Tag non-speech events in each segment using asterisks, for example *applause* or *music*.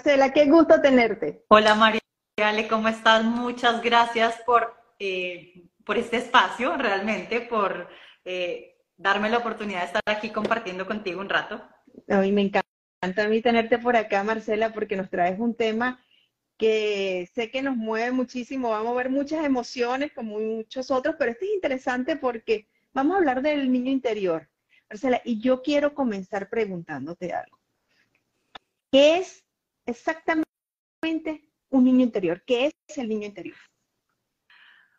Marcela, qué gusto tenerte. Hola María ¿cómo estás? Muchas gracias por, eh, por este espacio, realmente, por eh, darme la oportunidad de estar aquí compartiendo contigo un rato. A mí me encanta a mí tenerte por acá, Marcela, porque nos traes un tema que sé que nos mueve muchísimo, vamos a ver muchas emociones como muchos otros, pero este es interesante porque vamos a hablar del niño interior. Marcela, y yo quiero comenzar preguntándote algo. ¿Qué es exactamente un niño interior? ¿Qué es el niño interior?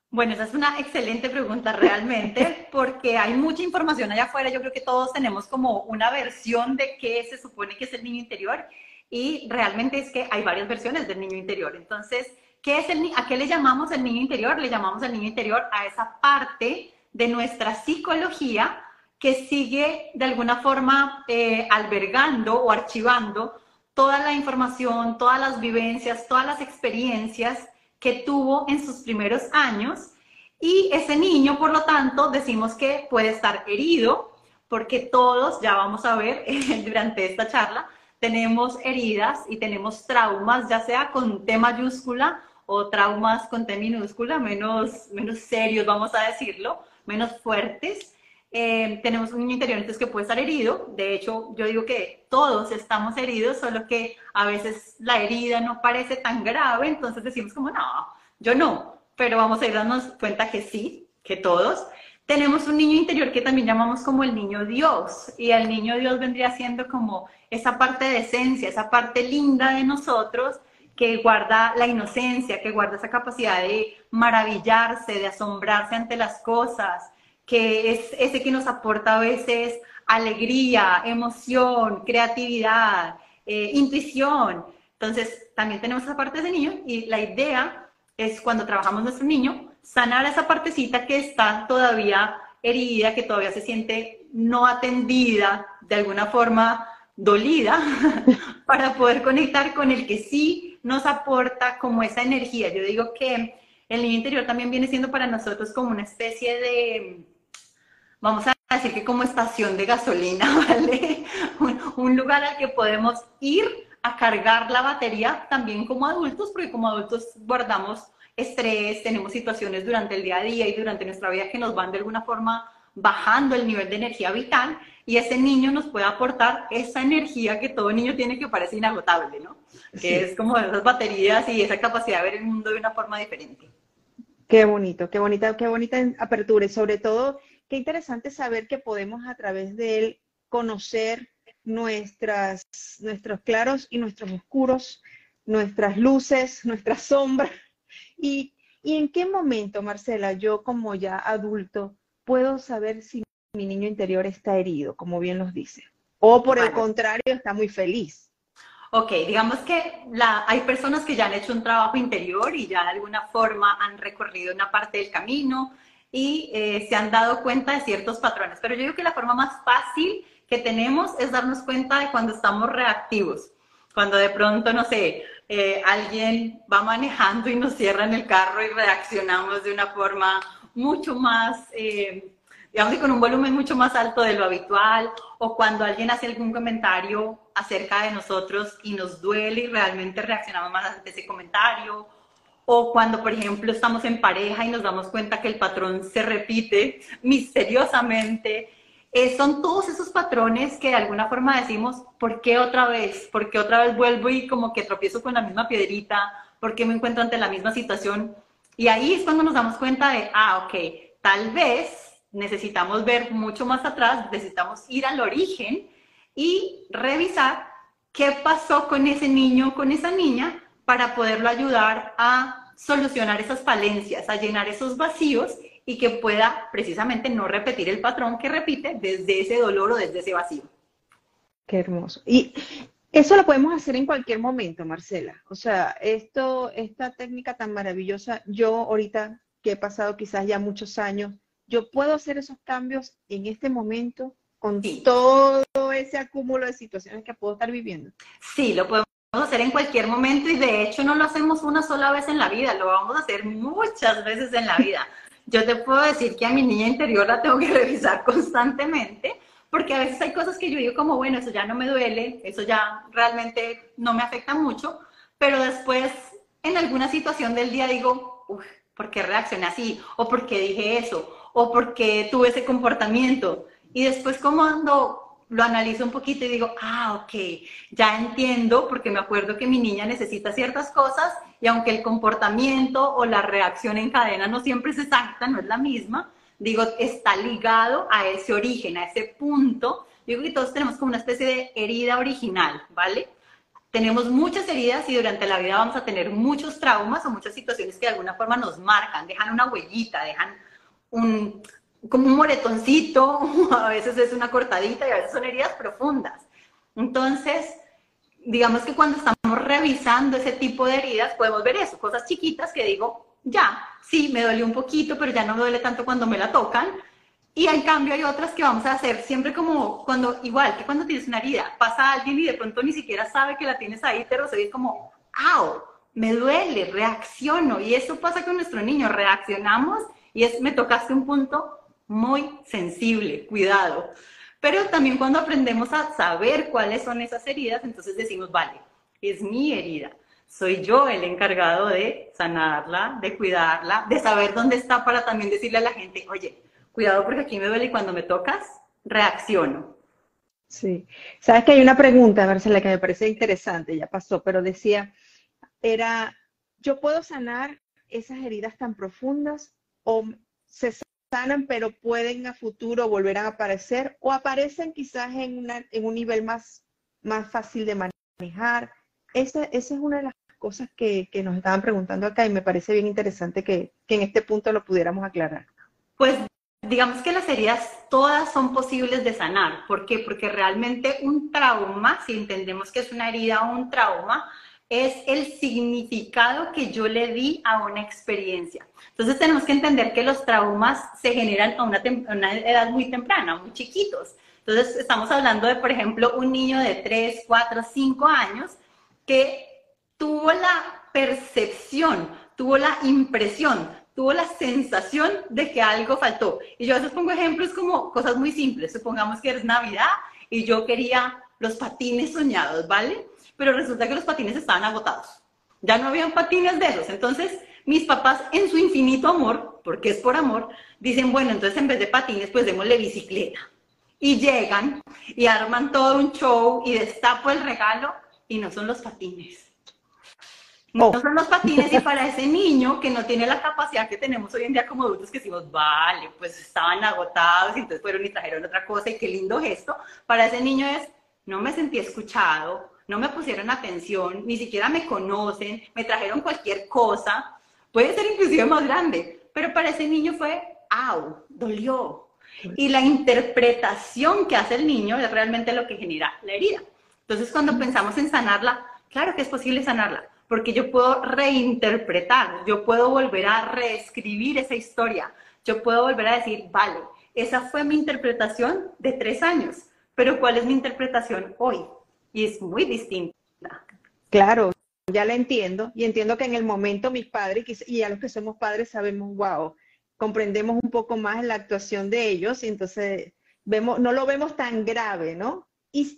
Bueno, esa es una excelente pregunta realmente, *laughs* porque hay mucha información allá afuera. Yo creo que todos tenemos como una versión de qué se supone que es el niño interior y realmente es que hay varias versiones del niño interior. Entonces, ¿qué es el, ¿a qué le llamamos el niño interior? Le llamamos el niño interior a esa parte de nuestra psicología que sigue de alguna forma eh, albergando o archivando toda la información, todas las vivencias, todas las experiencias que tuvo en sus primeros años y ese niño, por lo tanto, decimos que puede estar herido porque todos, ya vamos a ver *laughs* durante esta charla, tenemos heridas y tenemos traumas, ya sea con T mayúscula o traumas con T minúscula, menos, menos serios, vamos a decirlo, menos fuertes. Eh, tenemos un niño interior entonces que puede estar herido. De hecho, yo digo que todos estamos heridos, solo que a veces la herida no parece tan grave, entonces decimos como, no, yo no, pero vamos a ir dándonos cuenta que sí, que todos. Tenemos un niño interior que también llamamos como el niño Dios, y el niño Dios vendría siendo como esa parte de esencia, esa parte linda de nosotros que guarda la inocencia, que guarda esa capacidad de maravillarse, de asombrarse ante las cosas, que es ese que nos aporta a veces alegría, emoción, creatividad, eh, intuición. Entonces, también tenemos esa parte de niño y la idea es cuando trabajamos nuestro niño, sanar esa partecita que está todavía herida, que todavía se siente no atendida, de alguna forma dolida, *laughs* para poder conectar con el que sí nos aporta como esa energía. Yo digo que el niño interior también viene siendo para nosotros como una especie de vamos a decir que como estación de gasolina, *laughs* ¿vale? Un, lugar al que podemos ir a cargar la batería también como adultos, porque como adultos guardamos estrés, tenemos situaciones durante el día a día y durante nuestra vida que nos van de alguna forma bajando el nivel de energía vital y ese niño nos puede aportar esa energía que todo niño tiene que parece inagotable, ¿no? Que es como esas baterías y esa capacidad de ver el mundo de una forma diferente. Qué bonito, qué bonita, qué bonita apertura y sobre todo qué interesante saber que podemos a través de él conocer nuestras, nuestros claros y nuestros oscuros, nuestras luces, nuestras sombras. Y, y en qué momento, Marcela, yo como ya adulto, puedo saber si mi niño interior está herido, como bien los dice? O por el contrario, está muy feliz. Ok, digamos que la, hay personas que ya han hecho un trabajo interior y ya de alguna forma han recorrido una parte del camino, y eh, se han dado cuenta de ciertos patrones. Pero yo digo que la forma más fácil que tenemos es darnos cuenta de cuando estamos reactivos. Cuando de pronto, no sé, eh, alguien va manejando y nos cierra en el carro y reaccionamos de una forma mucho más, eh, digamos, con un volumen mucho más alto de lo habitual, o cuando alguien hace algún comentario acerca de nosotros y nos duele y realmente reaccionamos más ante ese comentario, o cuando, por ejemplo, estamos en pareja y nos damos cuenta que el patrón se repite misteriosamente. Eh, son todos esos patrones que de alguna forma decimos, ¿por qué otra vez? ¿Por qué otra vez vuelvo y como que tropiezo con la misma piedrita? ¿Por qué me encuentro ante la misma situación? Y ahí es cuando nos damos cuenta de, ah, ok, tal vez necesitamos ver mucho más atrás, necesitamos ir al origen y revisar qué pasó con ese niño, con esa niña, para poderlo ayudar a solucionar esas falencias, a llenar esos vacíos y que pueda precisamente no repetir el patrón que repite desde ese dolor o desde ese vacío. Qué hermoso. Y eso lo podemos hacer en cualquier momento, Marcela. O sea, esto, esta técnica tan maravillosa, yo ahorita que he pasado quizás ya muchos años, yo puedo hacer esos cambios en este momento con todo ese acúmulo de situaciones que puedo estar viviendo. Sí, lo podemos hacer en cualquier momento y de hecho no lo hacemos una sola vez en la vida, lo vamos a hacer muchas veces en la vida. Yo te puedo decir que a mi niña interior la tengo que revisar constantemente porque a veces hay cosas que yo digo como, bueno, eso ya no me duele, eso ya realmente no me afecta mucho, pero después en alguna situación del día digo, uff, ¿por qué reaccioné así? ¿O por qué dije eso? ¿O por qué tuve ese comportamiento? Y después cuando lo analizo un poquito y digo, ah, ok, ya entiendo porque me acuerdo que mi niña necesita ciertas cosas y aunque el comportamiento o la reacción en cadena no siempre es exacta, no es la misma, digo, está ligado a ese origen, a ese punto. Digo que todos tenemos como una especie de herida original, ¿vale? Tenemos muchas heridas y durante la vida vamos a tener muchos traumas o muchas situaciones que de alguna forma nos marcan, dejan una huellita, dejan un, como un moretoncito, *laughs* a veces es una cortadita y a veces son heridas profundas. Entonces, digamos que cuando estamos revisando ese tipo de heridas, podemos ver eso, cosas chiquitas que digo, ya, sí, me duele un poquito, pero ya no me duele tanto cuando me la tocan. Y en cambio hay otras que vamos a hacer siempre como cuando, igual que cuando tienes una herida, pasa alguien y de pronto ni siquiera sabe que la tienes ahí, te y es como, ¡au! Me duele, reacciono. Y eso pasa con nuestro niño, reaccionamos y es, me tocaste un punto muy sensible, cuidado. Pero también cuando aprendemos a saber cuáles son esas heridas, entonces decimos, vale, es mi herida soy yo el encargado de sanarla, de cuidarla, de saber dónde está para también decirle a la gente, oye, cuidado porque aquí me duele y cuando me tocas, reacciono. Sí. Sabes que hay una pregunta, Marcela, que me parece interesante, ya pasó, pero decía, era, ¿yo puedo sanar esas heridas tan profundas o se sanan pero pueden a futuro volver a aparecer o aparecen quizás en, en un nivel más, más fácil de manejar? Esa, esa es una de las cosas que, nos estaban preguntando acá y me parece bien interesante que, en este punto lo pudiéramos aclarar. Pues digamos que las heridas todas son posibles de sanar. ¿Por qué? Porque realmente un trauma, si entendemos que es una herida o un trauma, es el significado que yo le di a una experiencia. Entonces tenemos que entender que los traumas se generan a una, una edad muy temprana, muy chiquitos. Entonces estamos hablando de, por ejemplo, un niño de 3, 4, 5 años que tuvo la percepción, tuvo la impresión, tuvo la sensación de que algo faltó. Y yo a veces pongo ejemplos como cosas muy simples. Supongamos que es Navidad y yo quería los patines soñados, ¿vale? Pero resulta que los patines estaban agotados. Ya no habían patines de esos. Entonces, mis papás, en su infinito amor, porque es por amor, dicen, bueno, entonces en vez de patines, pues démosle bicicleta. Y llegan y arman todo un show y destapo el regalo y no son los patines no son los patines y para ese niño que no tiene la capacidad que tenemos hoy en día como adultos que decimos, vale, pues estaban agotados y entonces fueron y trajeron otra cosa y qué lindo gesto, para ese niño es, no me sentí escuchado, no me pusieron atención, ni siquiera me conocen, me trajeron cualquier cosa, puede ser inclusive más grande, pero para ese niño fue, au, dolió. Y la interpretación que hace el niño es realmente lo que genera la herida. Entonces cuando pensamos en sanarla, claro que es posible sanarla, porque yo puedo reinterpretar, yo puedo volver a reescribir esa historia, yo puedo volver a decir, vale, esa fue mi interpretación de tres años, pero ¿cuál es mi interpretación hoy? Y es muy distinta. Claro, ya la entiendo y entiendo que en el momento mis padres y a los que somos padres sabemos, wow, comprendemos un poco más la actuación de ellos y entonces vemos, no lo vemos tan grave, ¿no? Y,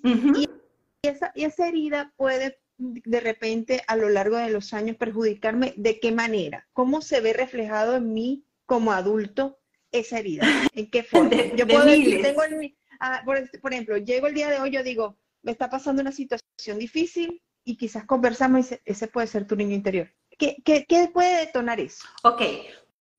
esa, y esa herida puede de repente a lo largo de los años perjudicarme? ¿De qué manera? ¿Cómo se ve reflejado en mí como adulto esa herida? ¿En qué forma? *laughs* yo puedo decir, tengo ah, por, ejemplo, llego el día de hoy, yo digo, me está pasando una situación difícil y quizás conversamos y ese puede ser tu niño interior. ¿Qué, qué, qué puede detonar eso? Ok,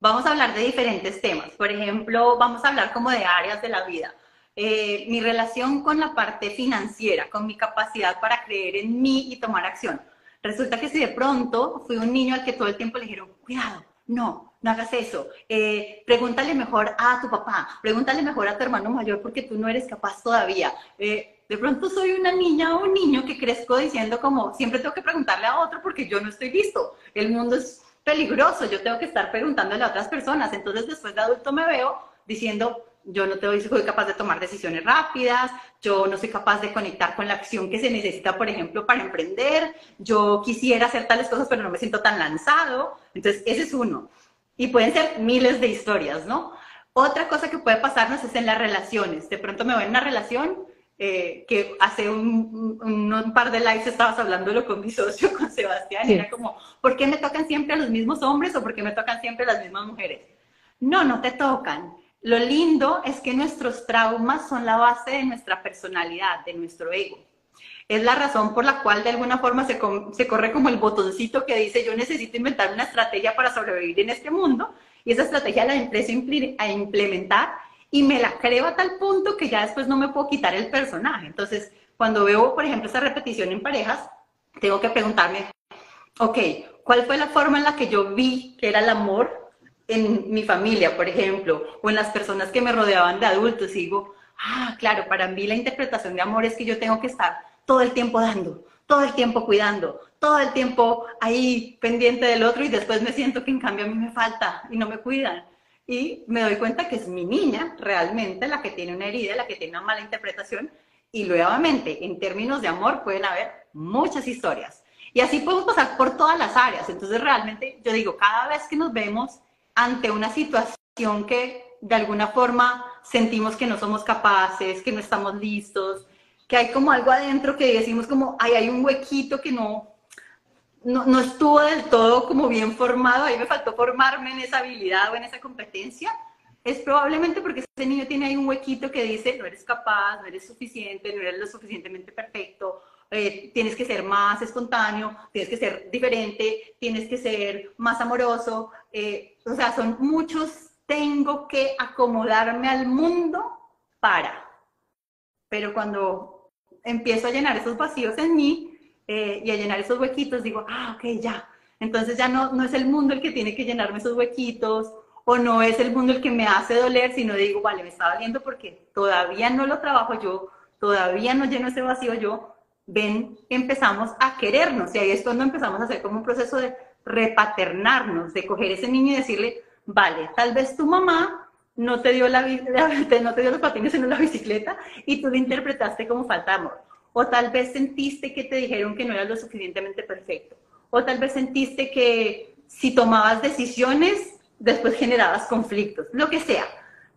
vamos a hablar de diferentes temas. Por ejemplo, vamos a hablar como de áreas de la vida. Eh, mi relación con la parte financiera, con mi capacidad para creer en mí y tomar acción. Resulta que si de pronto fui un niño al que todo el tiempo le dijeron, cuidado, no, no hagas eso, eh, pregúntale mejor a tu papá, pregúntale mejor a tu hermano mayor porque tú no eres capaz todavía. Eh, de pronto soy una niña o un niño que crezco diciendo como, siempre tengo que preguntarle a otro porque yo no estoy listo, el mundo es peligroso, yo tengo que estar preguntándole a otras personas. Entonces después de adulto me veo diciendo, yo no soy capaz de tomar decisiones rápidas, yo no soy capaz de conectar con la acción que se necesita, por ejemplo, para emprender, yo quisiera hacer tales cosas, pero no me siento tan lanzado. Entonces, ese es uno. Y pueden ser miles de historias, ¿no? Otra cosa que puede pasarnos es en las relaciones. De pronto me voy en una relación eh, que hace un, un, par de lives estabas hablándolo con mi socio, con Sebastián, y era como, ¿por qué me tocan siempre a los mismos hombres o por qué me tocan siempre las mismas mujeres? No, no te tocan. Lo lindo es que nuestros traumas son la base de nuestra personalidad, de nuestro ego. Es la razón por la cual de alguna forma se, se corre como el botoncito que dice yo necesito inventar una estrategia para sobrevivir en este mundo y esa estrategia la empiezo a implementar y me la creo a tal punto que ya después no me puedo quitar el personaje. Entonces, cuando veo, por ejemplo, esa repetición en parejas, tengo que preguntarme, ok, ¿cuál fue la forma en la que yo vi que era el amor en mi familia, por ejemplo, o en las personas que me rodeaban de adultos? Y digo, ah, claro, para mí la interpretación de amor es que yo tengo que estar todo el tiempo dando, todo el tiempo cuidando, todo el tiempo ahí pendiente del otro y después me siento que en cambio a mí me falta y no me cuidan y me doy cuenta que es mi niña realmente la que tiene una herida, la que tiene una mala interpretación. Y nuevamente, en términos de amor, pueden haber muchas historias. Y así podemos pasar por todas las áreas. Entonces, realmente, yo digo, cada vez que nos vemos ante una situación que de alguna forma sentimos que no somos capaces, que no estamos listos, que hay como algo adentro que decimos como, ay, hay un huequito que no, no, no, estuvo del todo como bien formado, ahí me faltó formarme en esa habilidad o en esa competencia, es probablemente porque ese niño tiene ahí un huequito que dice, no eres capaz, no eres suficiente, no eres lo suficientemente perfecto, eh, tienes que ser más espontáneo, tienes que ser diferente, tienes que ser más amoroso, eh, o sea, son muchos, tengo que acomodarme al mundo para. Pero cuando empiezo a llenar esos vacíos en mí, eh, y a llenar esos huequitos, digo, ah, ok, ya. Entonces ya no, no es el mundo el que tiene que llenarme esos huequitos o no es el mundo el que me hace doler, sino digo, vale, me está doliendo porque todavía no lo trabajo yo, todavía no lleno ese vacío yo. Ven, empezamos a querernos y ahí es cuando empezamos a hacer como un proceso de repaternarnos, de coger ese niño y decirle, vale, tal vez tu mamá no te dio, la, *laughs* no te dio los patines en la bicicleta y tú lo interpretaste como falta de amor o tal vez sentiste que te dijeron que no eras lo suficientemente perfecto, o tal vez sentiste que si tomabas decisiones, después generabas conflictos, lo que sea.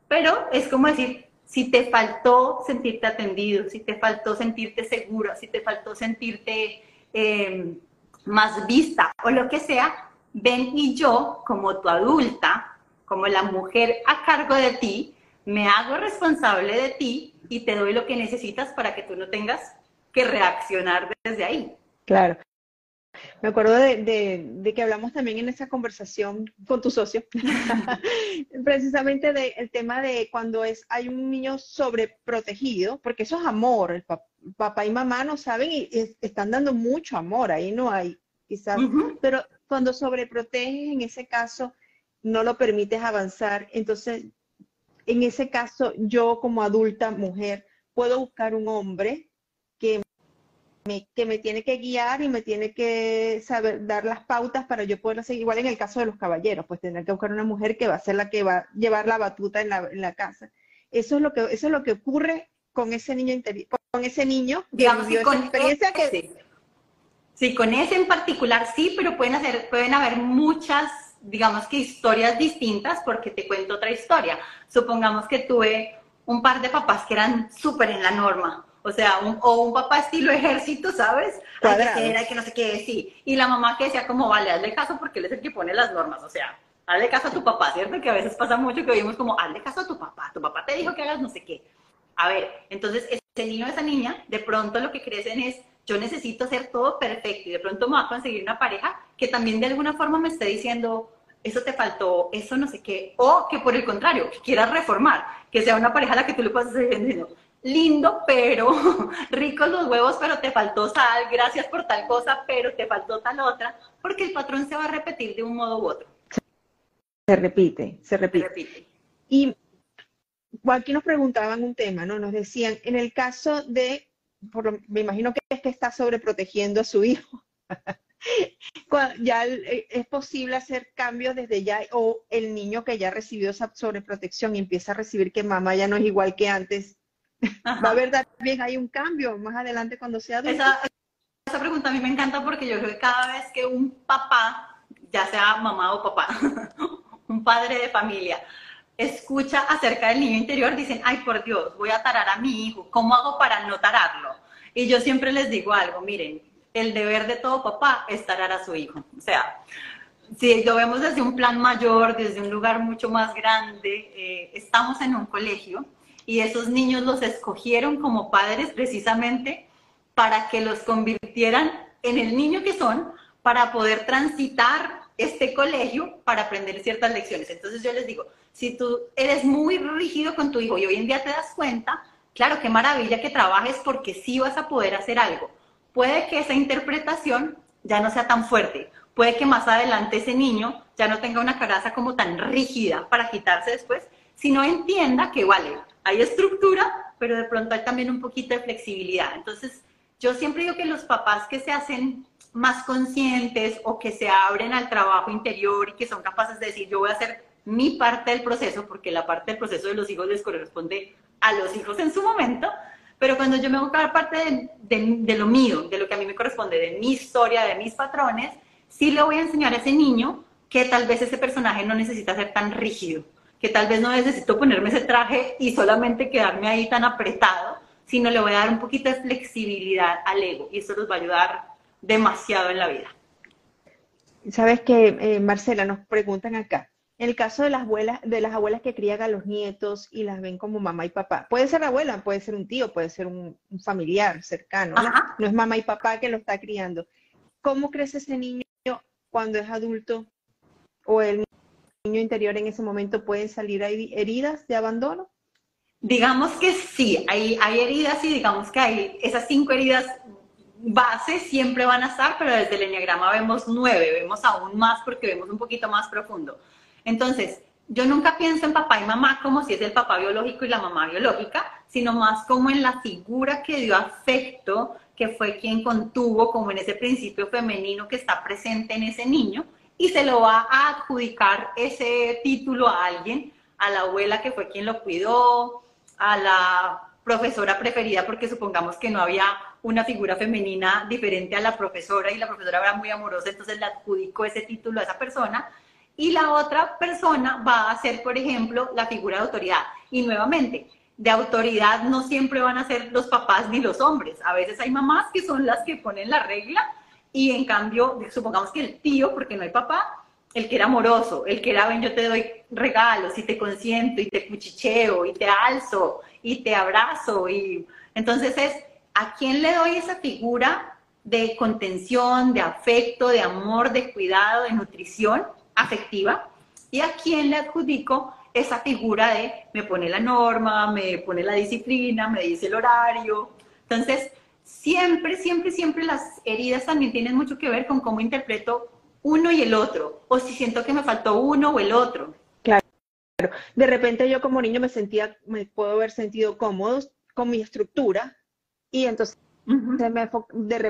Pero es como decir, si te faltó sentirte atendido, si te faltó sentirte seguro, si te faltó sentirte em, más vista o lo que sea, ven y yo, como tu adulta, como la mujer a cargo de ti, me hago responsable de ti y te doy lo que necesitas para que tú no tengas que reaccionar desde ahí. Claro. Me acuerdo de, que hablamos también en esa conversación con tu socio, *laughs* precisamente del tema de cuando es hay un niño sobreprotegido, porque eso es amor, el papá y mamá no saben y, están dando mucho amor, ahí no hay quizás, pero cuando sobreproteges en ese caso no lo permites avanzar, entonces en ese caso yo como adulta mujer puedo buscar un hombre me, que me tiene que guiar y me tiene que saber dar las pautas para yo poder seguir. Igual en el caso de los caballeros, pues tener que buscar una mujer que va a ser la que va a llevar la batuta en la, en la casa. Eso es lo que eso es lo que ocurre con ese niño interior, con ese niño digamos con experiencia que sí. con ese en particular sí, pero pueden hacer pueden haber muchas digamos que historias distintas porque te cuento otra historia. Supongamos que tuve un par de papás que eran súper en la norma, o sea, un, o un papá estilo ejército, ¿sabes? Hay que hay que no sé qué, sí. Y la mamá que decía como, vale, hazle caso porque él es el que pone las normas, o sea, hazle caso a tu papá, ¿cierto? Que a veces pasa mucho que oímos como, hazle caso a tu papá, tu papá te dijo que hagas no sé qué. A ver, entonces ese niño o esa niña, de pronto lo que crecen es, yo necesito hacer todo perfecto y de pronto me va a conseguir una pareja que también de alguna forma me esté diciendo, eso te faltó, eso no sé qué, o que por el contrario, que quieras reformar, que sea una pareja a la que tú le puedas hacer diciendo, lindo, pero *laughs* ricos los huevos, pero te faltó sal, gracias por tal cosa, pero te faltó tal otra, porque el patrón se va a repetir de un modo u otro. Se repite, se repite. Y aquí nos preguntaban un tema, ¿no? Nos decían, en el caso de, me imagino que es que está sobreprotegiendo a su hijo. *laughs* ya eh, es posible hacer cambios desde ya o el niño que ya recibió esa sobreprotección y empieza a recibir que mamá ya no es igual que antes, va a haber también hay un cambio más adelante cuando sea adulto. Esa, esa pregunta a mí me encanta porque yo creo que cada vez que un papá, ya sea mamá o papá, *laughs* un padre de familia, escucha acerca del niño interior, dicen, ay, por Dios, voy a tarar a mi hijo, ¿cómo hago para no tararlo? Y yo siempre les digo algo, miren, el deber de todo papá es tarar a su hijo. O sea, si lo vemos desde un plan mayor, desde un lugar mucho más grande, eh, estamos en un colegio y esos niños los escogieron como padres precisamente para que los convirtieran en el niño que son, para poder transitar este colegio para aprender ciertas lecciones. Entonces yo les digo, si tú eres muy rígido con tu hijo y hoy en día te das cuenta, claro, qué maravilla que trabajes porque sí vas a poder hacer algo. Puede que esa interpretación ya no sea tan fuerte, puede que más adelante ese niño ya no tenga una caraza como tan rígida para quitarse después, sino entienda que vale, hay estructura, pero de pronto hay también un poquito de flexibilidad. Entonces, yo siempre digo que los papás que se hacen más conscientes o que se abren al trabajo interior y que son capaces de decir, yo voy a hacer mi parte del proceso, porque la parte del proceso de los hijos les corresponde a los hijos en su momento, pero cuando yo me hago cada parte de, lo mío, de lo que a mí me corresponde, de mi historia, de mis patrones, sí le voy a enseñar a ese niño que tal vez ese personaje no necesita ser tan rígido, que tal vez no necesito ponerme ese traje y solamente quedarme ahí tan apretado, sino le voy a dar un poquito de flexibilidad al ego y eso los va a ayudar demasiado en la vida. Sabes que, eh, Marcela, nos preguntan acá, en el caso de las abuelas, de las abuelas que crían a los nietos y las ven como mamá y papá, puede ser abuela, puede ser un tío, puede ser un, familiar cercano, ¿no? es mamá y papá que lo está criando. ¿Cómo crece ese niño cuando es adulto o el niño interior en ese momento pueden salir heridas de abandono? Digamos que sí, hay, hay heridas y digamos que hay esas cinco heridas base siempre van a estar, pero desde el enneagrama vemos nueve, vemos aún más porque vemos un poquito más profundo. Entonces, yo nunca pienso en papá y mamá como si es el papá biológico y la mamá biológica, sino más como en la figura que dio afecto, que fue quien contuvo, como en ese principio femenino que está presente en ese niño, y se lo va a adjudicar ese título a alguien, a la abuela que fue quien lo cuidó, a la profesora preferida, porque supongamos que no había una figura femenina diferente a la profesora y la profesora era muy amorosa, entonces le adjudicó ese título a esa persona. Y la otra persona va a ser, por ejemplo, la figura de autoridad. Y nuevamente, de autoridad no siempre van a ser los papás ni los hombres. A veces hay mamás que son las que ponen la regla y en cambio, supongamos que el tío, porque no hay papá, el que era amoroso, el que era, ven, yo te doy regalos y te consiento y te cuchicheo y te alzo y te abrazo. Y entonces es, ¿a quién le doy esa figura de contención, de afecto, de amor, de cuidado, de nutrición afectiva? ¿Y a quién le adjudico esa figura de me pone la norma, me pone la disciplina, me dice el horario? Entonces, siempre, siempre, siempre las heridas también tienen mucho que ver con cómo interpreto uno y el otro, o si siento que me faltó uno o el otro. Claro. De repente yo como niño me sentía, me puedo haber sentido cómodo con mi estructura y entonces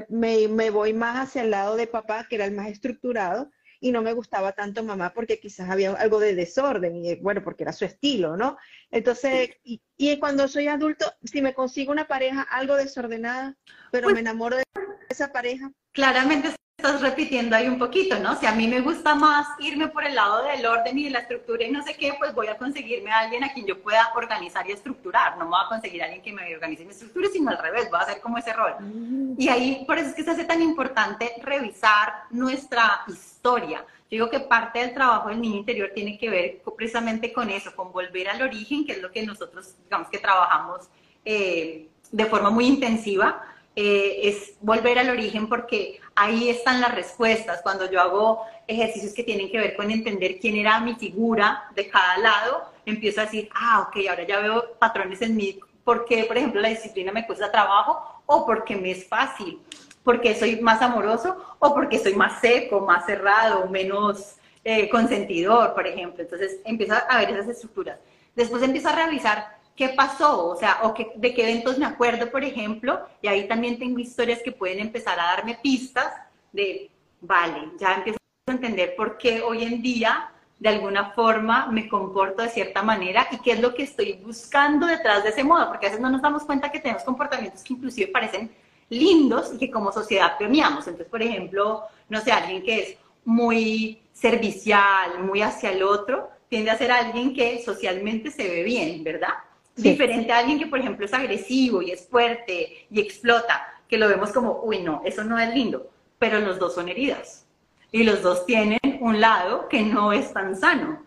me, me, voy más hacia el lado de papá, que era el más estructurado, y no me gustaba tanto mamá porque quizás había algo de desorden, y bueno, porque era su estilo, ¿no? Entonces, y, y cuando soy adulto, si me consigo una pareja algo desordenada, pero pues me enamoro de esa pareja. Claramente estás repitiendo ahí un poquito, ¿no? Si a mí me gusta más irme por el lado del orden y de la estructura y no sé qué, pues voy a conseguirme a alguien a quien yo pueda organizar y estructurar. No me voy a conseguir a alguien que me organice mi estructura, sino al revés, voy a hacer como ese rol. Mm. Y ahí, por eso es que se hace tan importante revisar nuestra historia. Yo digo que parte del trabajo del niño interior tiene que ver precisamente con eso, con volver al origen, que es lo que nosotros, digamos que trabajamos eh, de forma muy intensiva eh, es volver al origen porque ahí están las respuestas. Cuando yo hago ejercicios que tienen que ver con entender quién era mi figura de cada lado, empiezo a decir, ah, ok, ahora ya veo patrones en mí, porque, por ejemplo, la disciplina me cuesta trabajo o porque me es fácil, porque soy más amoroso o porque soy más seco, más cerrado, menos eh, consentidor, por ejemplo. Entonces empiezo a ver esas estructuras. Después empiezo a revisar qué pasó, o sea, o de qué eventos me acuerdo, por ejemplo, y ahí también tengo historias que pueden empezar a darme pistas de, vale, ya empiezo a entender por qué hoy en día de alguna forma me comporto de cierta manera y qué es lo que estoy buscando detrás de ese modo, porque a veces no nos damos cuenta que tenemos comportamientos que inclusive parecen lindos y que como sociedad premiamos. Entonces, por ejemplo, no sé, alguien que es muy servicial, muy hacia el otro, tiende a ser alguien que socialmente se ve bien, ¿verdad? Diferente a alguien que, por ejemplo, es agresivo y es fuerte y explota, que lo vemos como, uy, no, eso no es lindo, pero los dos son heridas. Y los dos tienen un lado que no es tan sano.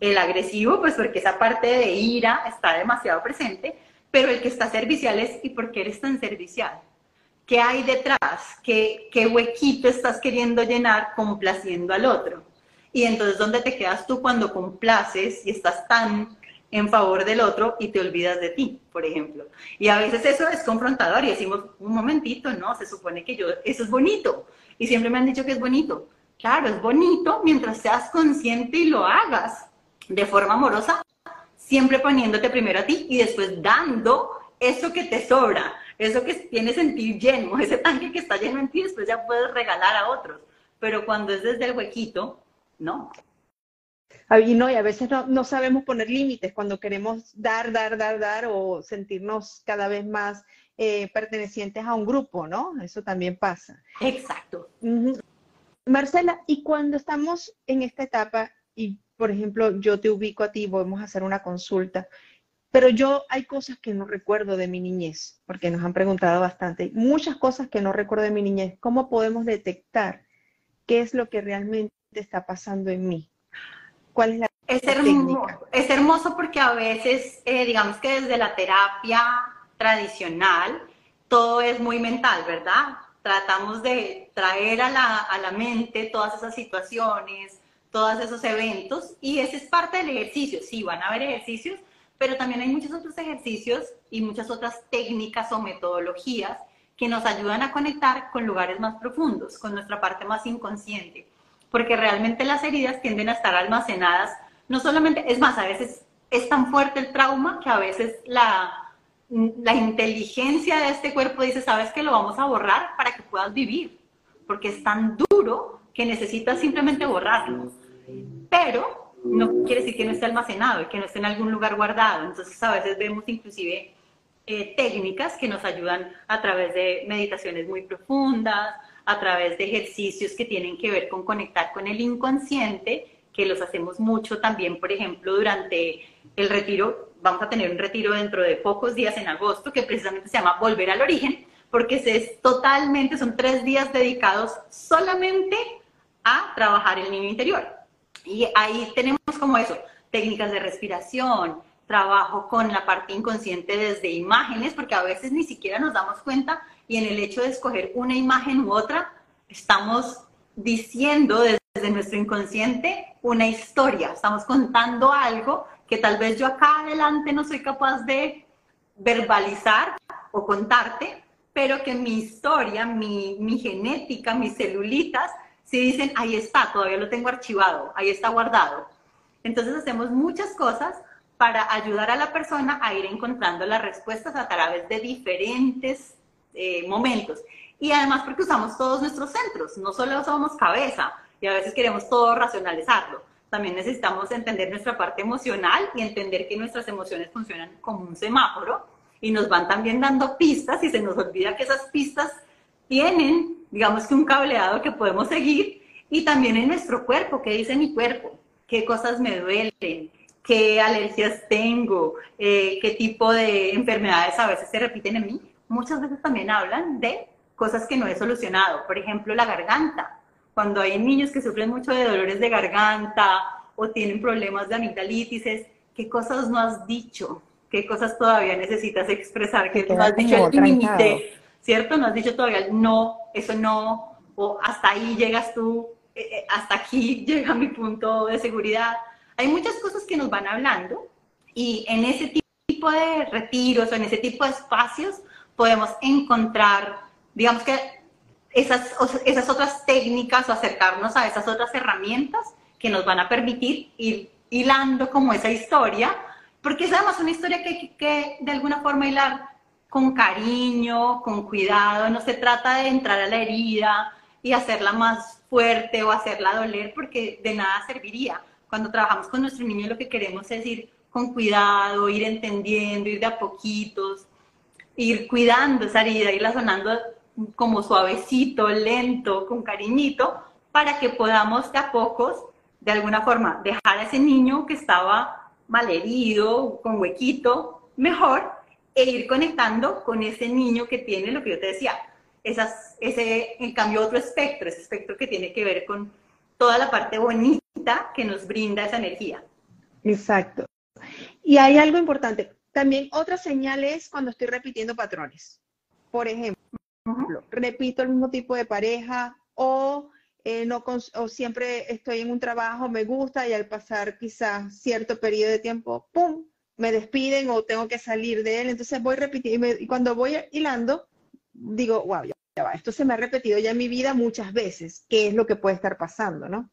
El agresivo, pues porque esa parte de ira está demasiado presente, pero el que está servicial es, ¿y por qué eres tan servicial? ¿Qué hay detrás? ¿Qué, qué huequito estás queriendo llenar complaciendo al otro? Y entonces, ¿dónde te quedas tú cuando complaces y estás tan en favor del otro y te olvidas de ti, por ejemplo? Y a veces eso es confrontador y decimos, un momentito, no, se supone que yo, eso es bonito. Y siempre me han dicho que es bonito. Claro, es bonito mientras seas consciente y lo hagas de forma amorosa, siempre poniéndote primero a ti y después dando eso que te sobra, eso que tienes en ti lleno, *laughs* ese tanque que está lleno en ti, después ya puedes regalar a otros. Pero cuando es desde el huequito, no. Y no, y a veces no, sabemos poner límites cuando queremos dar, dar, dar, dar o sentirnos cada vez más eh, pertenecientes a un grupo, ¿no? Eso también pasa. Exacto. Marcela, y cuando estamos en esta etapa, y por ejemplo, yo te ubico a ti, vamos a hacer una consulta, pero yo hay cosas que no recuerdo de mi niñez, porque nos han preguntado bastante, muchas cosas que no recuerdo de mi niñez. ¿Cómo podemos detectar qué es lo que realmente está pasando en mí? ¿Cuál es la es hermoso, es hermoso porque a veces, eh, digamos que desde la terapia tradicional, todo es muy mental, ¿verdad? Tratamos de traer a la, a la mente todas esas situaciones, todos esos eventos, y ese es parte del ejercicio. Sí, van a haber ejercicios, pero también hay muchos otros ejercicios y muchas otras técnicas o metodologías que nos ayudan a conectar con lugares más profundos, con nuestra parte más inconsciente porque realmente las heridas tienden a estar almacenadas, no solamente, es más, a veces es tan fuerte el trauma que a veces la, la inteligencia de este cuerpo dice, sabes que lo vamos a borrar para que puedas vivir, porque es tan duro que necesitas simplemente borrarlo. Pero no quiere decir que no esté almacenado y que no esté en algún lugar guardado. Entonces a veces vemos inclusive eh, técnicas que nos ayudan a través de meditaciones muy profundas, a través de ejercicios que tienen que ver con conectar con el inconsciente, que los hacemos mucho también, por ejemplo, durante el retiro, vamos a tener un retiro dentro de pocos días en agosto, que precisamente se llama Volver al Origen, porque es totalmente, son tres días dedicados solamente a trabajar el niño interior. Y ahí tenemos como eso, técnicas de respiración, trabajo con la parte inconsciente desde imágenes, porque a veces ni siquiera nos damos cuenta y en el hecho de escoger una imagen u otra, estamos diciendo desde nuestro inconsciente una historia, estamos contando algo que tal vez yo acá adelante no soy capaz de verbalizar o contarte, pero que mi historia, mi, mi genética, mis celulitas, si dicen, ahí está, todavía lo tengo archivado, ahí está guardado. Entonces hacemos muchas cosas para ayudar a la persona a ir encontrando las respuestas a través de diferentes eh, momentos. Y además porque usamos todos nuestros centros, no solo somos cabeza y a veces queremos todo racionalizarlo. También necesitamos entender nuestra parte emocional y entender que nuestras emociones funcionan como un semáforo y nos van también dando pistas y se nos olvida que esas pistas tienen, digamos que un cableado que podemos seguir y también en nuestro cuerpo, qué dice mi cuerpo, qué cosas me duelen, qué alergias tengo, eh, qué tipo de enfermedades a veces se repiten en mí muchas veces también hablan de cosas que no he solucionado. Por ejemplo, la garganta. Cuando hay niños que sufren mucho de dolores de garganta o tienen problemas de amigdalitis, ¿qué cosas no has dicho? ¿Qué cosas todavía necesitas expresar? ¿Qué no has dicho el límite? ¿Cierto? No has dicho todavía no, eso no, o hasta ahí llegas tú, eh, eh, hasta aquí *laughs* llega mi punto de seguridad. Hay muchas cosas que nos van hablando y en ese tipo de retiros o en ese tipo de espacios podemos encontrar, digamos que esas, esas otras técnicas o acercarnos a esas otras herramientas que nos van a permitir ir hilando como esa historia, porque es además una historia que que de alguna forma hilar con cariño, con cuidado, no se trata de entrar a la herida y hacerla más fuerte o hacerla doler, porque de nada serviría. Cuando trabajamos con nuestro niño lo que queremos es ir con cuidado, ir entendiendo, ir de a poquitos, ir cuidando esa herida, irla sonando como suavecito, lento, con cariñito, para que podamos de a pocos de alguna forma, dejar a ese niño que estaba malherido, con huequito, mejor, e ir conectando con ese niño que tiene lo que yo te decía, ese, en cambio, otro espectro, ese espectro que tiene que ver con toda la parte bonita que nos brinda esa energía. Exacto. Y hay algo importante. También otra señal es cuando estoy repitiendo patrones. Por ejemplo, repito el mismo tipo de pareja o, eh, no o siempre estoy en un trabajo, me gusta y al pasar quizás cierto periodo de tiempo, ¡pum!, me despiden o tengo que salir de él. Entonces voy repitiendo y, cuando voy hilando, digo, wow, ya, va, esto se me ha repetido ya en mi vida muchas veces. ¿Qué es lo que puede estar pasando, no?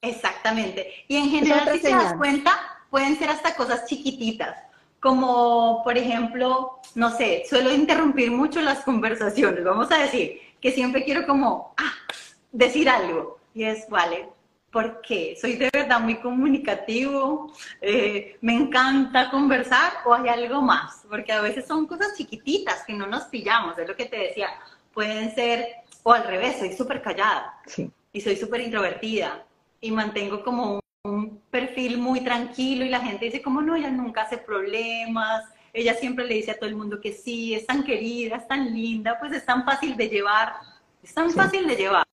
Exactamente. Y en general, si te das cuenta, pueden ser hasta cosas chiquititas como por ejemplo, no sé, suelo interrumpir mucho las *laughs* conversaciones, vamos a decir, que siempre quiero como, ah, decir algo, y es, vale, porque soy de verdad muy comunicativo, eh, me encanta conversar o hay algo más, porque a veces son cosas chiquititas que no nos pillamos, es lo que te decía, pueden ser, o al revés, soy súper callada y soy súper introvertida y mantengo como un un perfil muy tranquilo y la gente dice como no, ella nunca hace problemas, ella siempre le dice a todo el mundo que sí, es tan querida, es tan linda, pues es tan fácil de llevar, es tan fácil de llevar.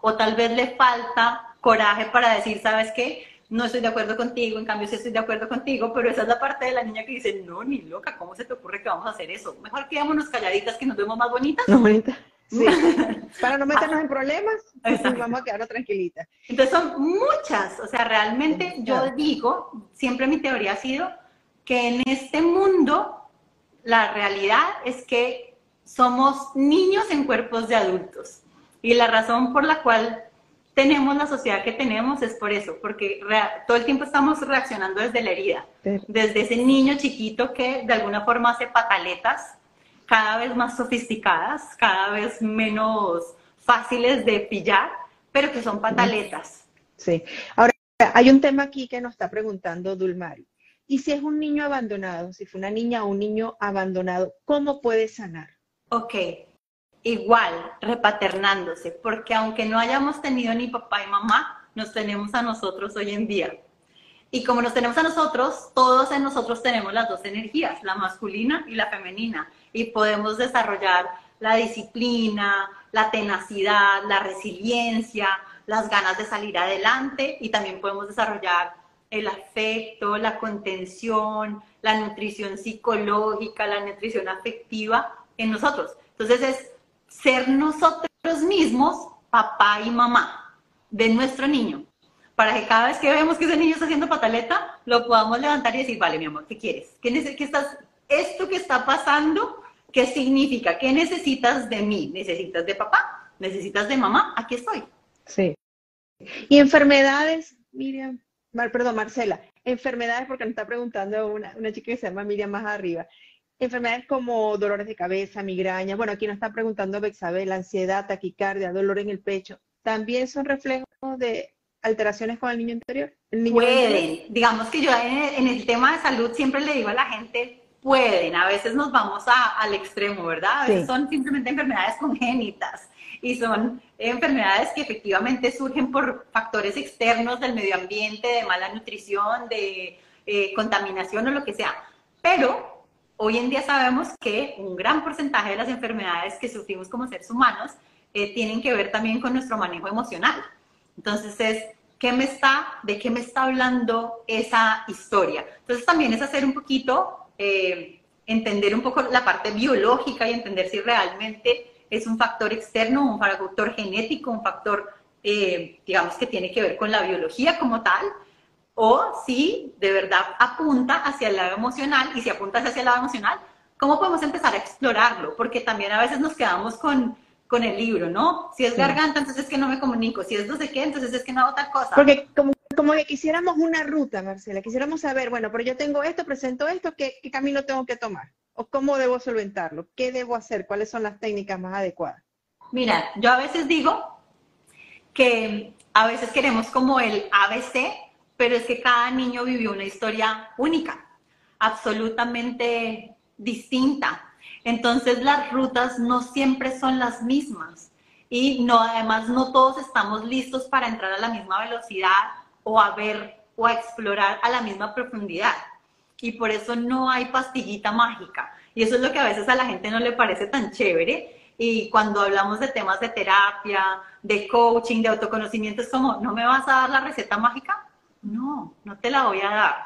O tal vez le falta coraje para decir, ¿sabes qué? No estoy de acuerdo contigo, en cambio sí estoy de acuerdo contigo, pero esa es la parte de la niña que dice, no, ni loca, ¿cómo se te ocurre que vamos a hacer eso? Mejor quedémonos calladitas que nos vemos más bonitas. No, bonita. Sí. *laughs* Para no meternos en problemas, vamos a quedarnos tranquilitas. Entonces son muchas, o sea, realmente yo digo, siempre mi teoría ha sido que en este mundo la realidad es que somos niños en cuerpos de adultos. Y la razón por la cual tenemos la sociedad que tenemos es por eso, porque todo el tiempo estamos reaccionando desde la herida, desde ese niño chiquito que de alguna forma hace pataletas cada vez más sofisticadas, cada vez menos fáciles de pillar, pero que son pataletas. Sí. Ahora, hay un tema aquí que nos está preguntando Dulmari. ¿Y si es un niño abandonado, si fue una niña o un niño abandonado, cómo puede sanar? Ok, igual, repaternándose, porque aunque no hayamos tenido ni papá y mamá, nos tenemos a nosotros hoy en día. Y como nos tenemos a nosotros, todos en nosotros tenemos las dos energías, la masculina y la femenina, y podemos desarrollar la disciplina, la tenacidad, la resiliencia, las ganas de salir adelante y también podemos desarrollar el afecto, la contención, la nutrición psicológica, la nutrición afectiva en nosotros. Entonces es ser nosotros mismos, papá y mamá, de nuestro niño para que cada vez que vemos que ese niño está haciendo pataleta, lo podamos levantar y decir, vale, mi amor, ¿qué quieres? ¿Qué, estás, esto que está pasando, qué significa? ¿Qué necesitas de mí? ¿Necesitas de papá? ¿Necesitas de mamá? Aquí estoy. Sí. Y enfermedades, Miriam, perdón, Marcela, enfermedades, porque nos está preguntando una, una chica que se llama Miriam más arriba. Enfermedades como dolores de cabeza, migraña, bueno, aquí nos está preguntando Bexabel, ansiedad, taquicardia, dolor en el pecho, también son reflejos de alteraciones con el niño interior? pueden, digamos que yo en el, tema de salud siempre le digo a la gente, pueden, a veces nos vamos al extremo, ¿verdad? A veces son simplemente enfermedades congénitas y son enfermedades que efectivamente surgen por factores externos del medio ambiente, de mala nutrición, de eh, contaminación o lo que sea. Pero hoy en día sabemos que un gran porcentaje de las enfermedades que sufrimos como seres humanos eh, tienen que ver también con nuestro manejo emocional. Entonces es, ¿qué me está, ¿de qué me está hablando esa historia? Entonces también es hacer un poquito, eh, entender un poco la parte biológica y entender si realmente es un factor externo, un factor genético, un factor, eh, digamos, que tiene que ver con la biología como tal, o si de verdad apunta hacia el lado emocional, y si apunta hacia el lado emocional, ¿cómo podemos empezar a explorarlo? Porque también a veces nos quedamos con con el libro, ¿no? Si es garganta, entonces es que no me comunico. Si es no sé qué, entonces es que no hago tal cosa. Porque como, como que quisiéramos una ruta, Marcela, quisiéramos saber, bueno, pero yo tengo esto, presento esto, ¿qué, ¿qué, camino tengo que tomar? ¿O cómo debo solventarlo? ¿Qué debo hacer? ¿Cuáles son las técnicas más adecuadas? Mira, yo a veces digo que a veces queremos como el ABC, pero es que cada niño vivió una historia única, absolutamente distinta entonces las rutas no siempre son las mismas y no, además no todos estamos listos para entrar a la misma velocidad o a ver o a explorar a la misma profundidad. Y por eso no hay pastillita mágica. Y eso es lo que a veces a la gente no le parece tan chévere. Y cuando hablamos de temas de terapia, de coaching, de autoconocimiento, es como, ¿no me vas a dar la receta mágica? No, no te la voy a dar.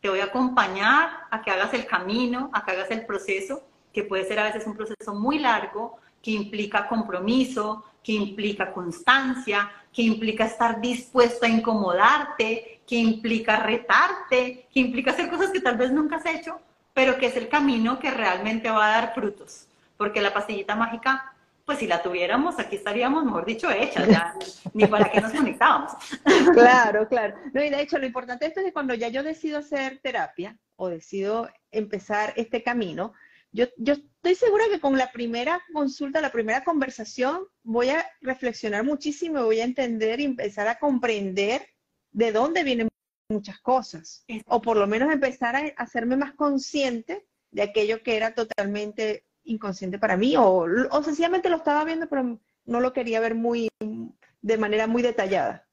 Te voy a acompañar a que hagas el camino, a que hagas el proceso, que puede ser a veces un proceso muy largo, que implica compromiso, que implica constancia, que implica estar dispuesto a incomodarte, que implica retarte, que implica hacer cosas que tal vez nunca has hecho, pero que es el camino que realmente va a dar frutos. Porque la pastillita mágica, pues si la tuviéramos, aquí estaríamos, mejor dicho, hechas, ya *laughs* ni para qué nos conectábamos. *laughs* Claro, claro. No, y de hecho, lo importante es que cuando ya yo decido hacer terapia o decido empezar este camino, yo, yo estoy segura que con la primera consulta, la primera conversación, voy a reflexionar muchísimo, voy a entender y empezar a comprender de dónde vienen muchas cosas. O por lo menos empezar a hacerme más consciente de aquello que era totalmente inconsciente para mí, o, o sencillamente lo estaba viendo, pero no lo quería ver muy de manera muy detallada.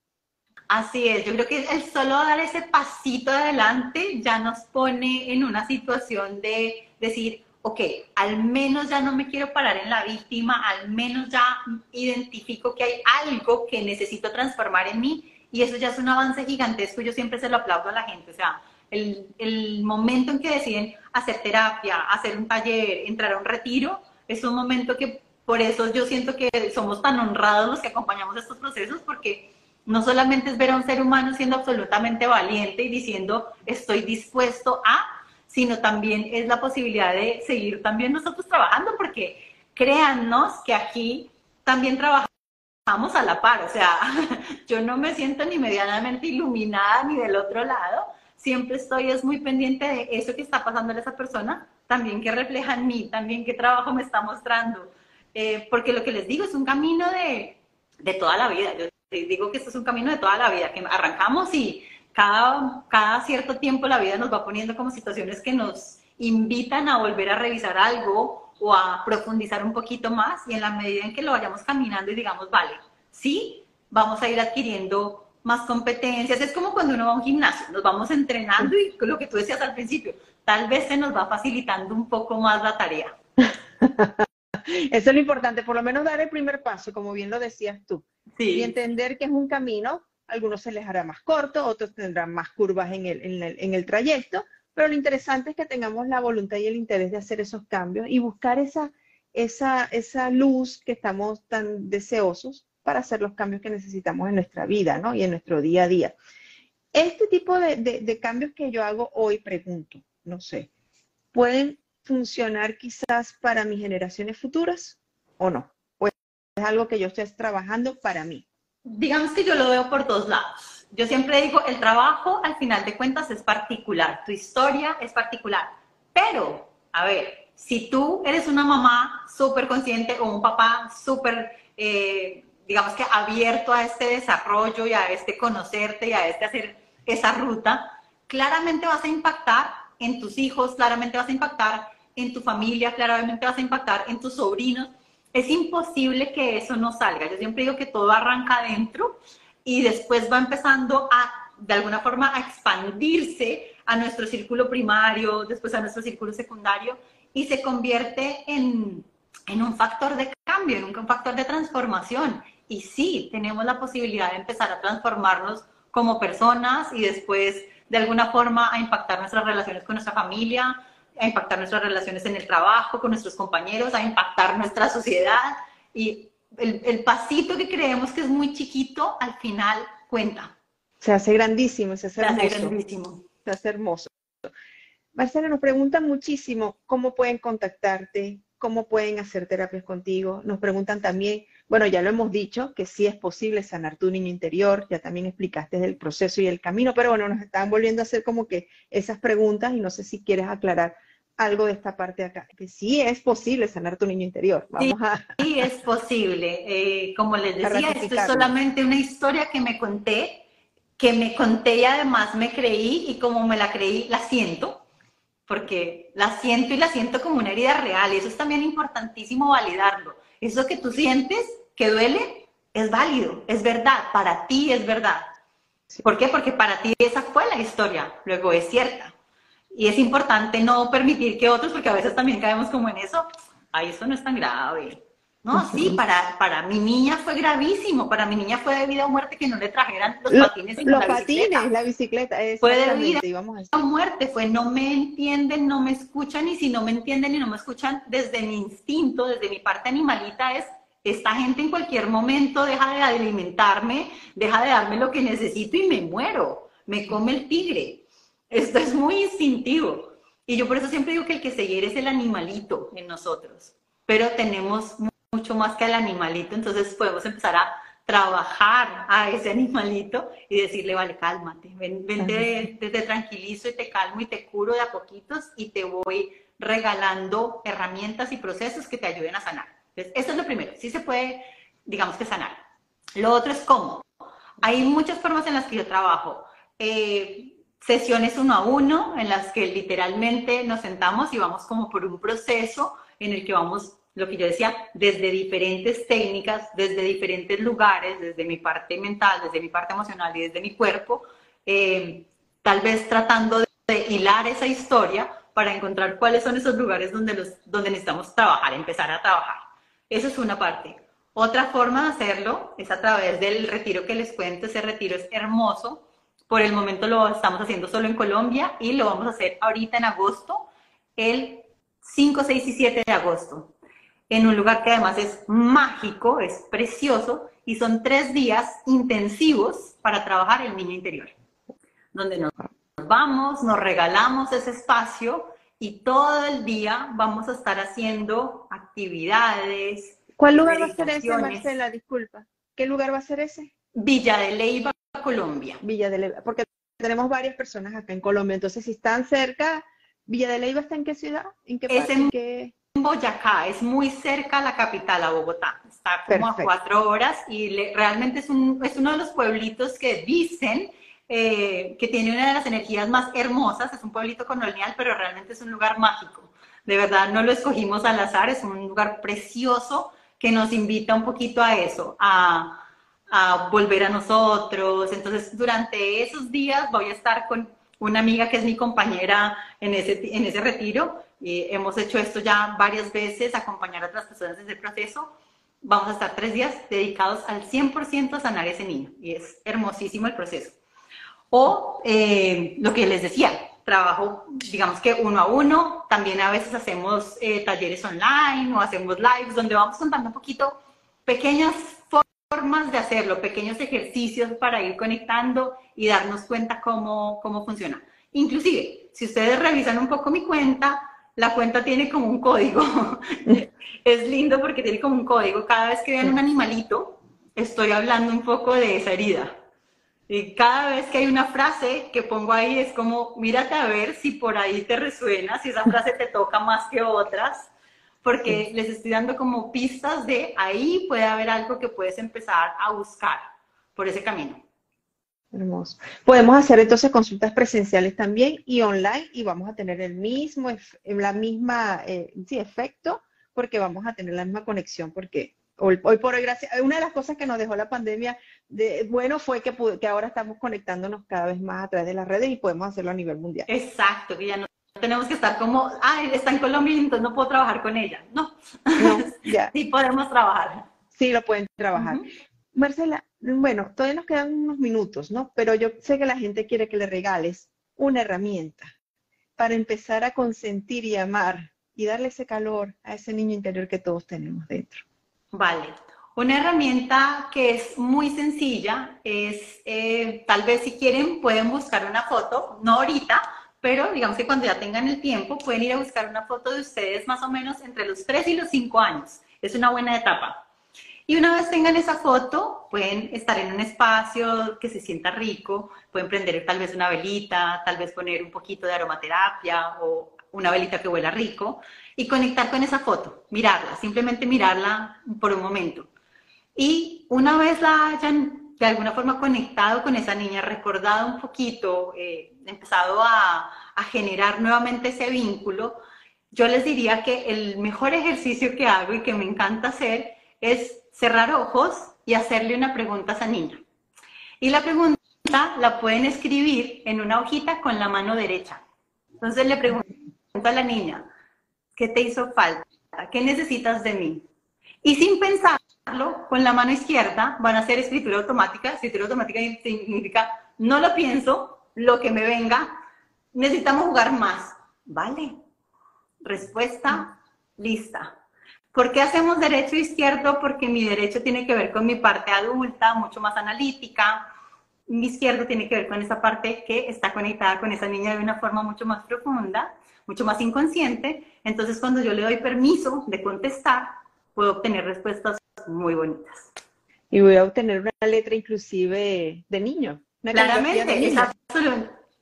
Así es, yo creo que el solo dar ese pasito adelante ya nos pone en una situación de decir, ok, al menos ya no me quiero parar en la víctima, al menos ya identifico que hay algo que necesito transformar en mí y eso ya es un avance gigantesco, yo siempre se lo aplaudo a la gente, o sea, el, el momento en que deciden hacer terapia, hacer un taller, entrar a un retiro, es un momento que por eso yo siento que somos tan honrados los que acompañamos estos procesos porque no solamente es ver a un ser humano siendo absolutamente valiente y diciendo estoy dispuesto a, sino también es la posibilidad de seguir también nosotros trabajando, porque créannos que aquí también trabajamos a la par, o sea, *laughs* yo no me siento ni medianamente iluminada ni del otro lado, siempre estoy es muy pendiente de eso que está pasando en esa persona, también que refleja en mí, también qué trabajo me está mostrando, eh, porque lo que les digo es un camino de, de toda la vida, yo digo que esto es un camino de toda la vida, que arrancamos y cada, cada cierto tiempo la vida nos va poniendo como situaciones que nos invitan a volver a revisar algo o a profundizar un poquito más y en la medida en que lo vayamos caminando y digamos, vale, sí, vamos a ir adquiriendo más competencias. Es como cuando uno va a un gimnasio, nos vamos entrenando y lo que tú decías al principio, tal vez se nos va facilitando un poco más la tarea. *laughs* Eso es lo importante, por lo menos dar el primer paso, como bien lo decías tú, sí. y entender que es un camino algunos se les hará más corto, otros tendrán más curvas en el, en, el, trayecto, pero lo interesante es que tengamos la voluntad y el interés de hacer esos cambios y buscar esa, esa, esa luz que estamos tan deseosos para hacer los cambios que necesitamos en nuestra vida ¿no? y en nuestro día a día. Este tipo de, de cambios que yo hago hoy, pregunto, no sé, ¿pueden funcionar quizás para mis generaciones futuras o no? Pues es algo que yo estoy trabajando para mí digamos que yo lo veo por dos lados. Yo siempre digo, el trabajo al final de cuentas es particular, tu historia es particular. Pero, a ver, si tú eres una mamá súper consciente o un papá súper, eh, digamos que abierto a este desarrollo y a este conocerte y a este hacer esa ruta, claramente vas a impactar en tus hijos, claramente vas a impactar en tu familia, claramente vas a impactar en tus sobrinos es imposible que eso no salga. Yo siempre digo que todo arranca adentro y después va empezando a, de alguna forma, a expandirse a nuestro círculo primario, después a nuestro círculo secundario y se convierte en, en un factor de cambio, en un factor de transformación. Y sí, tenemos la posibilidad de empezar a transformarnos como personas y después, de alguna forma, a impactar nuestras relaciones con nuestra familia, a impactar nuestras relaciones en el trabajo, con nuestros compañeros, a impactar nuestra sociedad. Y el, pasito que creemos que es muy chiquito, al final cuenta. Se hace grandísimo, se hace, se hace grandísimo. Se hace hermoso. Marcela, nos preguntan muchísimo cómo pueden contactarte, cómo pueden hacer terapias contigo. Nos preguntan también, bueno, ya lo hemos dicho, que sí es posible sanar tu niño interior, ya también explicaste el proceso y el camino, pero bueno, nos están volviendo a hacer como que esas preguntas y no sé si quieres aclarar algo de esta parte de acá, que sí es posible sanar tu niño interior. Vamos sí, es posible. Eh, como les decía, esto es solamente una historia que me conté, que me conté y además me creí y como me la creí, la siento, porque la siento y la siento como una herida real y eso es también importantísimo validarlo. Eso que tú sientes, que duele, es válido, es verdad, para ti es verdad. ¿Por qué? Porque para ti esa fue la historia, luego es cierta. Y es importante no permitir que otros, porque a veces también caemos como en eso, ay, eso no es tan grave. No, sí, para, para mi niña fue gravísimo, para mi niña fue de vida o muerte que no le trajeran los patines. Los la patines, bicicleta. la bicicleta, fue de vida o muerte, fue no me entienden, no me escuchan, y si no me entienden y no me escuchan, desde mi instinto, desde mi parte animalita es, esta gente en cualquier momento deja de alimentarme, deja de darme lo que necesito y me muero, me come el tigre. Esto es muy instintivo. Y yo por eso siempre digo que el que se hiere es el animalito en nosotros, pero tenemos mucho más que el animalito, entonces podemos empezar a trabajar a ese animalito y decirle, vale, cálmate, ven, ven te, te, tranquilizo y te calmo y te curo de a poquitos y te voy regalando herramientas y procesos que te ayuden a sanar. Entonces, eso es lo primero, sí se puede, digamos que sanar. Lo otro es cómo. Hay muchas formas en las que yo trabajo. Eh, sesiones uno a uno en las que literalmente nos sentamos y vamos como por un proceso en el que vamos, lo que yo decía, desde diferentes técnicas, desde diferentes lugares, desde mi parte mental, desde mi parte emocional y desde mi cuerpo, eh, tal vez tratando de, hilar esa historia para encontrar cuáles son esos lugares donde, los, donde necesitamos trabajar, empezar a trabajar. Esa es una parte. Otra forma de hacerlo es a través del retiro que les cuento. Ese retiro es hermoso por el momento lo estamos haciendo solo en Colombia y lo vamos a hacer ahorita en agosto, el 5, 6 y 7 de agosto, en un lugar que además es mágico, es precioso y son tres días intensivos para trabajar el niño interior, donde nos vamos, nos regalamos ese espacio y todo el día vamos a estar haciendo actividades. ¿Cuál lugar va a ser ese, Marcela? Disculpa. ¿Qué lugar va a ser ese? Villa de Leyva, Colombia. Villa de Leyva, porque tenemos varias personas acá en Colombia, entonces si están cerca, Villa de Leyva está en qué ciudad? ¿En qué es en, Boyacá, es muy cerca a la capital, a Bogotá. Está como a cuatro horas y realmente es, un, es uno de los pueblitos que dicen eh, que tiene una de las energías más hermosas. Es un pueblito colonial, pero realmente es un lugar mágico. De verdad, no lo escogimos al azar, es un lugar precioso que nos invita un poquito a eso, a, a volver a nosotros. Entonces, durante esos días voy a estar con una amiga que es mi compañera en ese, en ese retiro. Y hemos hecho esto ya varias veces, acompañar a otras personas en ese proceso. Vamos a estar tres días dedicados al 100% a sanar ese niño. Y es hermosísimo el proceso. O eh, lo que les decía, trabajo, digamos que uno a uno. También a veces hacemos eh, talleres online o hacemos lives donde vamos contando un poquito pequeñas formas de hacerlo, pequeños ejercicios para ir conectando y darnos cuenta cómo, cómo funciona. Inclusive, si ustedes revisan un poco mi cuenta, la cuenta tiene como un código. *laughs* es lindo porque tiene como un código. Cada vez que vean un animalito, estoy hablando un poco de esa herida. Y cada vez que hay una frase que pongo ahí es como, mírate a ver si por ahí te resuena, si esa frase te toca más que otras porque les estoy dando como pistas de ahí puede haber algo que puedes empezar a buscar por ese camino. Hermoso. Podemos hacer entonces consultas presenciales también y online y vamos a tener el mismo, la misma, eh, sí, efecto, porque vamos a tener la misma conexión, porque hoy, hoy, por hoy, gracias, una de las cosas que nos dejó la pandemia de, bueno fue que, que ahora estamos conectándonos cada vez más a través de las redes y podemos hacerlo a nivel mundial. Exacto, que ya no tenemos que estar como, ah, está en Colombia entonces no puedo trabajar con ella. No, ya. *laughs* sí podemos trabajar. Sí, lo pueden trabajar. Marcela, bueno, todavía nos quedan unos minutos, ¿no? Pero yo sé que la gente quiere que le regales una herramienta para empezar a consentir y amar y darle ese calor a ese niño interior que todos tenemos dentro. Vale. Una herramienta que es muy sencilla es, eh, tal vez si quieren, pueden buscar una foto, no ahorita, pero digamos que cuando ya tengan el tiempo pueden ir a buscar una foto de ustedes más o menos entre los 3 y los 5 años. Es una buena etapa. Y una vez tengan esa foto, pueden estar en un espacio que se sienta rico, pueden prender tal vez una velita, tal vez poner un poquito de aromaterapia o una velita que huela rico y conectar con esa foto, mirarla, simplemente mirarla por un momento. Y una vez la hayan de alguna forma conectado con esa niña, recordado un poquito, eh, empezado a, a generar nuevamente ese vínculo, yo les diría que el mejor ejercicio que hago y que me encanta hacer es cerrar ojos y hacerle una pregunta a esa niña. Y la pregunta la pueden escribir en una hojita con la mano derecha. Entonces le pregunto a la niña, ¿qué te hizo falta? ¿Qué necesitas de mí? Y sin pensarlo, con la mano izquierda van a hacer escritura automática. Escritura automática significa, no lo pienso, lo que me venga, necesitamos jugar más. Vale. Respuesta lista. ¿Por qué hacemos derecho e izquierdo? Porque mi derecho tiene que ver con mi parte adulta, mucho más analítica. Mi izquierdo tiene que ver con esa parte que está conectada con esa niña de una forma mucho más profunda, mucho más inconsciente. Entonces, cuando yo le doy permiso de contestar, puedo obtener respuestas muy bonitas. Y voy a obtener una letra inclusive de niño. Claramente,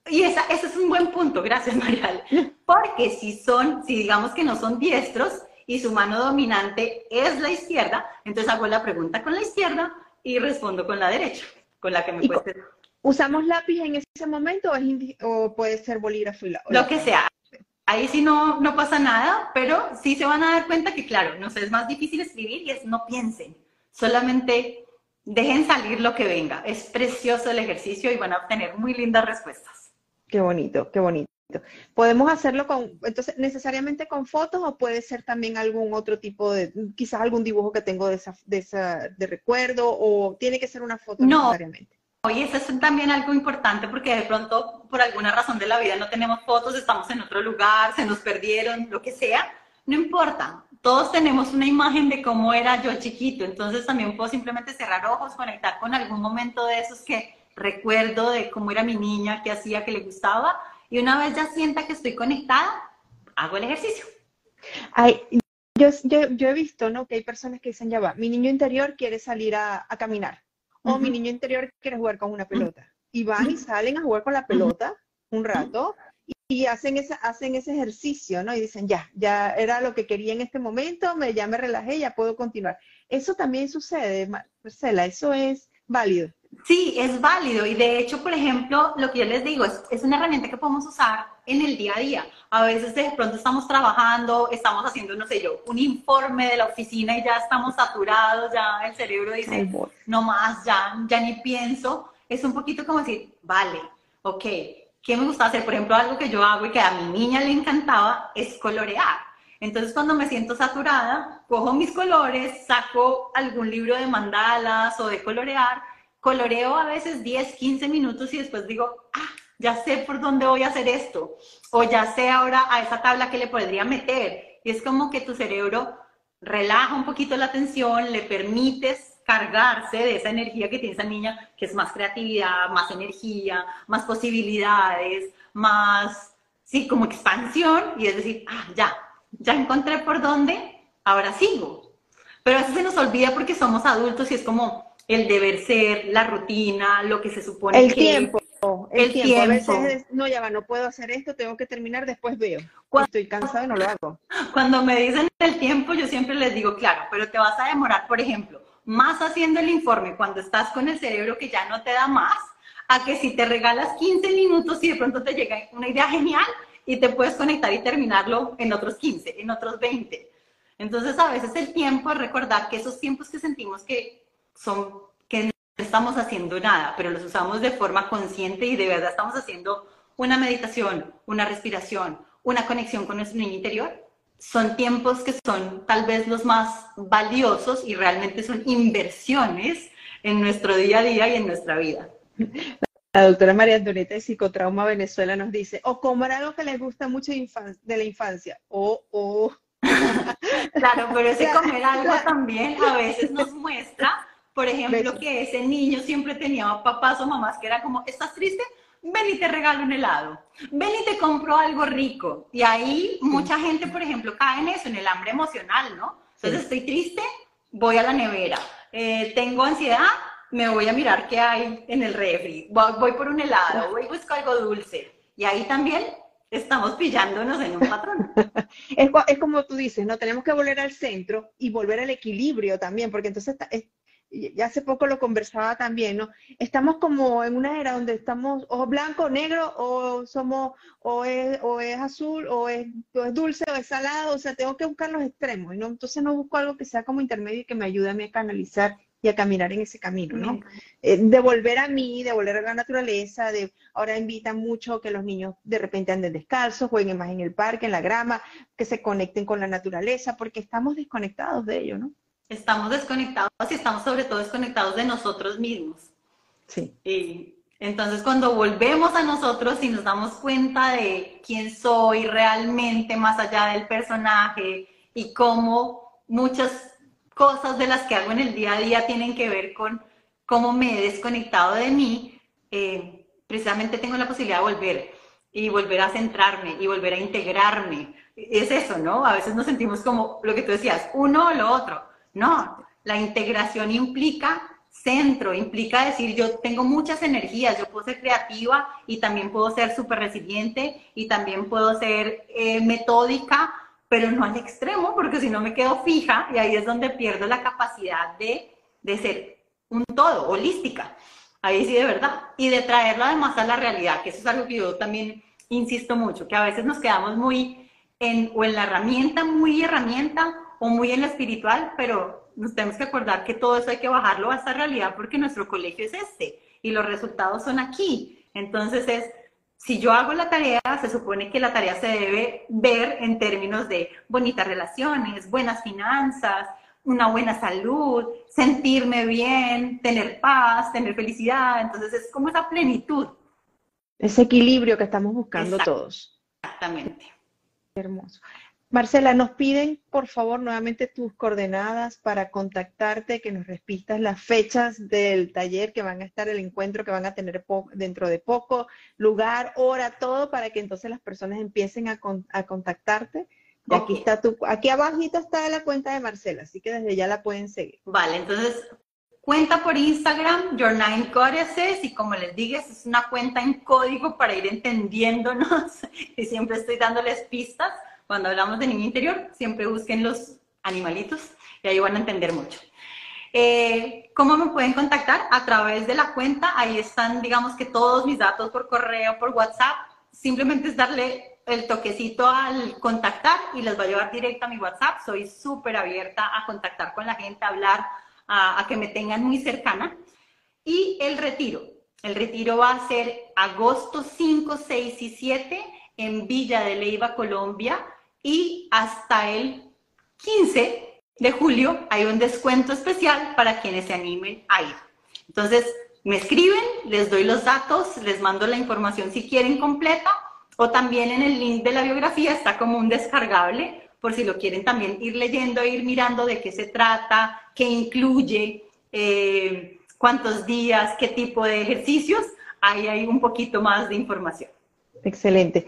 Y esa, ese es un buen punto, gracias Marial. *laughs* Porque si son, si digamos que no son diestros y su mano dominante es la izquierda, entonces hago la pregunta con la izquierda y respondo con la derecha, con la que me puede ¿Usamos lápiz en ese momento o, puede ser bolígrafo? Lo que sea. Ahí sí no, no pasa nada, pero sí se van a dar cuenta que, claro, nos es más difícil escribir y es no piensen, solamente dejen salir lo que venga. Es precioso el ejercicio y van a obtener muy lindas respuestas. Qué bonito, qué bonito. ¿Podemos hacerlo con, entonces, necesariamente con fotos o puede ser también algún otro tipo de, quizás algún dibujo que tengo de, esa, de, esa, de recuerdo o tiene que ser una foto no. necesariamente? Y eso es también algo importante porque de pronto, por alguna razón de la vida, no tenemos fotos, estamos en otro lugar, se nos perdieron, lo que sea. No importa, todos tenemos una imagen de cómo era yo chiquito, entonces también puedo simplemente cerrar ojos, conectar con algún momento de esos que recuerdo de cómo era mi niña, qué hacía, qué le gustaba, y una vez ya sienta que estoy conectada, hago el ejercicio. Ay, yo, yo, he visto, ¿no? Que hay personas que dicen, ya va, mi niño interior quiere salir a caminar o mi niño interior quiere jugar con una pelota. Y van y salen a jugar con la pelota un rato y, hacen, ese, hacen ese ejercicio, ¿no? Y dicen, ya, ya era lo que quería en este momento, me, ya me relajé, ya puedo continuar. Eso también sucede, Marcela, eso es válido. Sí, es válido y de hecho, por ejemplo, lo que yo les digo es, es una herramienta que podemos usar en el día a día. A veces de pronto estamos trabajando, estamos haciendo, no sé yo, un informe de la oficina y ya estamos saturados, ya el cerebro dice, no más, ya, ya ni pienso. Es un poquito como decir, vale, ok, ¿qué me gusta hacer? Por ejemplo, algo que yo hago y que a mi niña le encantaba es colorear. Entonces, cuando me siento saturada, cojo mis colores, saco algún libro de mandalas o de colorear coloreo a veces 10, 15 minutos y después digo, ah, ya sé por dónde voy a hacer esto, o ya sé ahora a esa tabla que le podría meter. Y es como que tu cerebro relaja un poquito la atención, le permites cargarse de esa energía que tiene esa niña, que es más creatividad, más energía, más posibilidades, más, sí, como expansión, y es decir, ah, ya, ya encontré por dónde, ahora sigo. Pero veces se nos olvida porque somos adultos y es como, el deber ser, la rutina, lo que se supone el Tiempo. El, tiempo. A veces no, ya va, no puedo hacer esto, tengo que terminar, después veo. Cuando, Estoy cansado y no lo hago. Cuando me dicen el tiempo, yo siempre les digo, claro, pero te vas a demorar, por ejemplo, más haciendo el informe cuando estás con el cerebro que ya no te da más, a que si te regalas 15 minutos y de pronto te llega una idea genial y te puedes conectar y terminarlo en otros 15, en otros 20. Entonces, a veces el tiempo es recordar que esos tiempos que sentimos que son que no estamos haciendo nada, pero los usamos de forma consciente y de verdad estamos haciendo una meditación, una respiración, una conexión con nuestro niño interior, son tiempos que son tal vez los más valiosos y realmente son inversiones en nuestro día a día y en nuestra vida. La doctora María Antonieta de Psicotrauma Venezuela nos dice, o comer algo que les gusta mucho de la infancia, o, o... *laughs* claro, pero ese *laughs* comer algo también a veces nos muestra por ejemplo, que ese niño siempre tenía papás o mamás que era como, ¿estás triste? Ven y te regalo un helado. Ven y te compro algo rico. Y ahí mucha gente, por ejemplo, cae en eso, en el hambre emocional, ¿no? Entonces estoy triste, voy a la nevera. Eh, tengo ansiedad, me voy a mirar qué hay en el refri. Voy, por un helado, voy a buscar algo dulce. Y ahí también estamos pillándonos en un patrón. *laughs* es, es, como tú dices, ¿no? Tenemos que volver al centro y volver al equilibrio también, porque entonces y hace poco lo conversaba también, ¿no? Estamos como en una era donde estamos o blanco, negro, o somos, o es, o es azul, o es, dulce, o es salado, o sea, tengo que buscar los extremos, ¿no? Entonces no busco algo que sea como intermedio y que me ayude a mí a canalizar y a caminar en ese camino, ¿no? Eh, de volver a mí, de volver a la naturaleza, de ahora invitan mucho que los niños de repente anden descalzos, jueguen más en el parque, en la grama, que se conecten con la naturaleza, porque estamos desconectados de ello, ¿no? Estamos desconectados y estamos sobre todo desconectados de nosotros mismos. Sí. Y entonces cuando volvemos a nosotros y nos damos cuenta de quién soy realmente más allá del personaje y cómo muchas cosas de las que hago en el día a día tienen que ver con cómo me he desconectado de mí, eh, precisamente tengo la posibilidad de volver y volver a centrarme y volver a integrarme. Es eso, ¿no? A veces nos sentimos como lo que tú decías, uno o lo otro. No, la integración implica centro, implica decir yo tengo muchas energías, yo puedo ser creativa y también puedo ser súper resiliente y también puedo ser eh, metódica, pero no al extremo, porque si no me quedo fija y ahí es donde pierdo la capacidad de, de ser un todo, holística. Ahí sí de verdad. Y de traerlo además a la realidad, que eso es algo que yo también insisto mucho, que a veces nos quedamos muy o en la herramienta, muy herramienta, o muy en lo espiritual, pero nos tenemos que acordar que todo eso hay que bajarlo a esta realidad porque nuestro colegio es este y los resultados son aquí. Entonces es, si yo hago la tarea, se supone que la tarea se debe ver en términos de bonitas relaciones, buenas finanzas, una buena salud, sentirme bien, tener paz, tener felicidad. Entonces es como esa plenitud. Ese equilibrio que estamos buscando todos. Exactamente. Hermoso. Marcela, nos piden por favor nuevamente tus coordenadas para contactarte, que nos repistas las fechas del taller que van a estar, el encuentro que van a tener dentro de poco, lugar, hora, todo, para que entonces las personas empiecen a, contactarte. Y aquí está tu, aquí abajito está la cuenta de Marcela, así que desde ya la pueden seguir. Vale, entonces cuenta por Instagram, Your Nine y como les dije, es una cuenta en código para ir entendiéndonos *laughs* y siempre estoy dándoles pistas cuando hablamos de niño interior, siempre busquen los animalitos y ahí van a entender mucho. Eh, ¿Cómo me pueden contactar? A través de la cuenta, ahí están, digamos que todos mis datos por correo, por WhatsApp. Simplemente es darle el toquecito al contactar y les va a llevar directo a mi WhatsApp. Soy súper abierta a contactar con la gente, a hablar, a, a que me tengan muy cercana. Y el retiro. El retiro va a ser agosto 5, 6 y 7 en Villa de Leiva, Colombia y hasta el 15 de julio hay un descuento especial para quienes se animen a ir. Entonces, me escriben, les doy los datos, les mando la información si quieren completa o también en el link de la biografía está como un descargable por si lo quieren también ir leyendo, ir mirando de qué se trata, qué incluye, eh, cuántos días, qué tipo de ejercicios, ahí hay un poquito más de información. Excelente.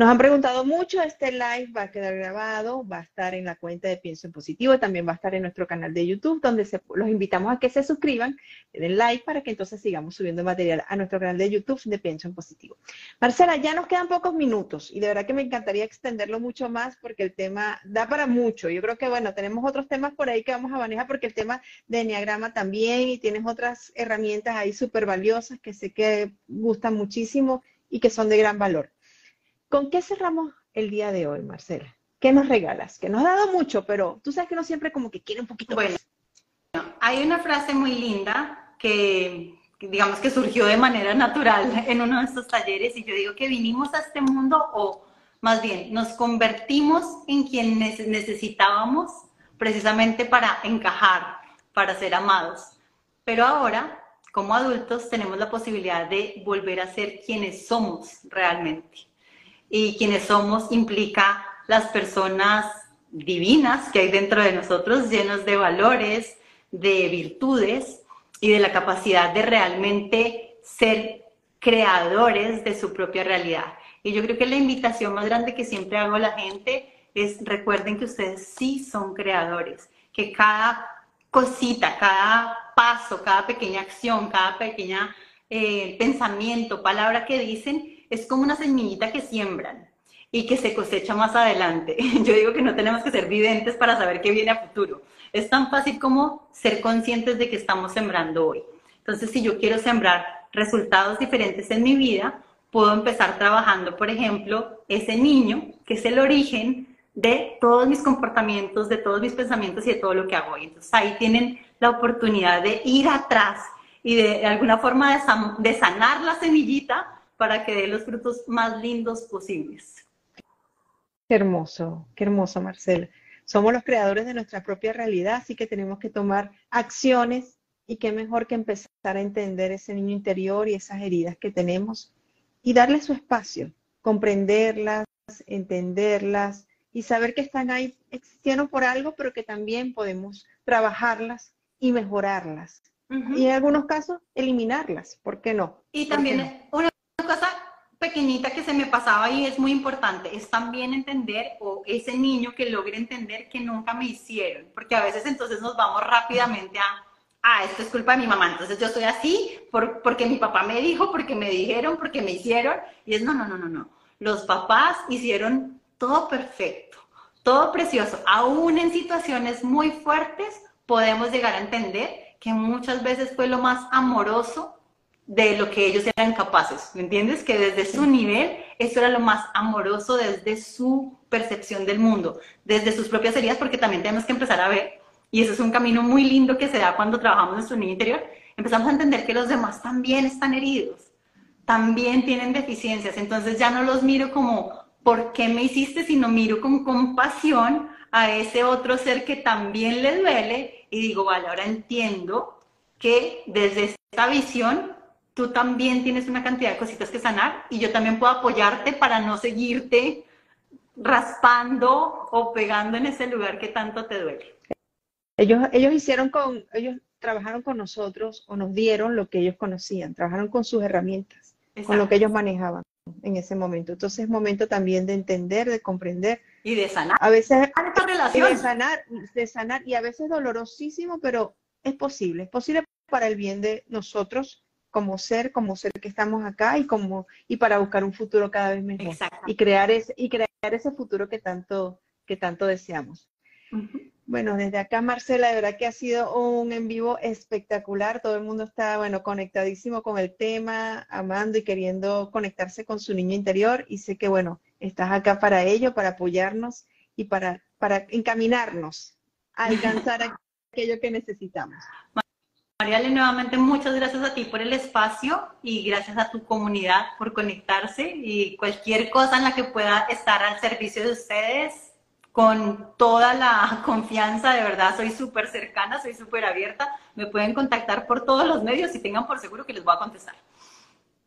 Nos han preguntado mucho, este live va a quedar grabado, va a estar en la cuenta de Pienso en Positivo, también va a estar en nuestro canal de YouTube, donde los invitamos a que se suscriban, den like para que entonces sigamos subiendo material a nuestro canal de YouTube de Pienso en Positivo. Marcela, ya nos quedan pocos minutos y de verdad que me encantaría extenderlo mucho más porque el tema da para mucho. Yo creo que, bueno, tenemos otros temas por ahí que vamos a manejar porque el tema de Enneagrama también y tienes otras herramientas ahí súper valiosas que sé que gustan muchísimo y que son de gran valor. ¿Con qué cerramos el día de hoy, Marcela? ¿Qué nos regalas? Que nos ha dado mucho, pero tú sabes que no siempre como que quiere un poquito bueno, Hay una frase muy linda que, digamos que surgió de manera natural en uno de estos talleres y yo digo que vinimos a este mundo o más bien nos convertimos en quien necesitábamos precisamente para encajar, para ser amados. Pero ahora, como adultos, tenemos la posibilidad de volver a ser quienes somos realmente y quienes somos implica las personas divinas que hay dentro de nosotros, llenos de valores, de virtudes y de la capacidad de realmente ser creadores de su propia realidad. Y yo creo que la invitación más grande que siempre hago a la gente es recuerden que ustedes sí son creadores, que cada cosita, cada paso, cada pequeña acción, cada pequeña eh, pensamiento, palabra que dicen, es como una semillita que siembran y que se cosecha más adelante. *laughs* Yo digo que no tenemos que ser videntes para saber qué viene a futuro. Es tan fácil como ser conscientes de que estamos sembrando hoy. Entonces, si yo quiero sembrar resultados diferentes en mi vida, puedo empezar trabajando, por ejemplo, ese niño, que es el origen de todos mis comportamientos, de todos mis pensamientos y de todo lo que hago. Y entonces ahí tienen la oportunidad de ir atrás y de, alguna forma de, sanar la semillita para que dé los frutos más lindos posibles. Qué hermoso, qué hermoso, Marcela. Somos los creadores de nuestra propia realidad, así que tenemos que tomar acciones y qué mejor que empezar a entender ese niño interior y esas heridas que tenemos y darle su espacio, comprenderlas, entenderlas y saber que están ahí, existieron por algo, pero que también podemos trabajarlas y mejorarlas. Y en algunos casos, eliminarlas, ¿por qué no? Y también una pequeñita que se me pasaba y es muy importante, es también entender, o ese niño que logre entender que nunca me hicieron, porque a veces entonces nos vamos rápidamente a, ah, esto es culpa de mi mamá, entonces yo estoy así por, porque mi papá me dijo, porque me dijeron, porque me hicieron, y es no, no, no, no, no. Los papás hicieron todo perfecto, todo precioso, aún en situaciones muy fuertes podemos llegar a entender que muchas veces fue lo más amoroso de lo que ellos eran capaces, ¿me entiendes? Que desde su nivel, eso era lo más amoroso desde su percepción del mundo, desde sus propias heridas, porque también tenemos que empezar a ver, y eso es un camino muy lindo que se da cuando trabajamos nuestro niño interior, empezamos a entender que los demás también están heridos, también tienen deficiencias, entonces ya no los miro como, ¿por qué me hiciste? Sino miro con compasión a ese otro ser que también le duele y digo, vale, ahora entiendo que desde esta visión tú también tienes una cantidad de cositas que sanar y yo también puedo apoyarte para no seguirte raspando o pegando en ese lugar que tanto te duele. Ellos, ellos hicieron con, ellos trabajaron con nosotros o nos dieron lo que ellos conocían, trabajaron con sus herramientas, con lo que ellos manejaban en ese momento. Entonces es momento también de entender, de comprender. Y de sanar. A veces de sanar, de sanar, y a veces dolorosísimo, pero es posible, es posible para el bien de nosotros como ser, como ser que estamos acá y como y para buscar un futuro cada vez mejor y crear ese y crear ese futuro que tanto que tanto deseamos. Bueno, desde acá, Marcela, de verdad que ha sido un en vivo espectacular. Todo el mundo está, bueno, conectadísimo con el tema, amando y queriendo conectarse con su niño interior. Y sé que, bueno, estás acá para ello, para apoyarnos y para, para encaminarnos a alcanzar *laughs* aquello que necesitamos. Mariale, nuevamente muchas gracias a ti por el espacio y gracias a tu comunidad por conectarse y cualquier cosa en la que pueda estar al servicio de ustedes, con toda la *laughs* confianza, de verdad, soy súper cercana, soy súper abierta, me pueden contactar por todos los medios y tengan por seguro que les voy a contestar.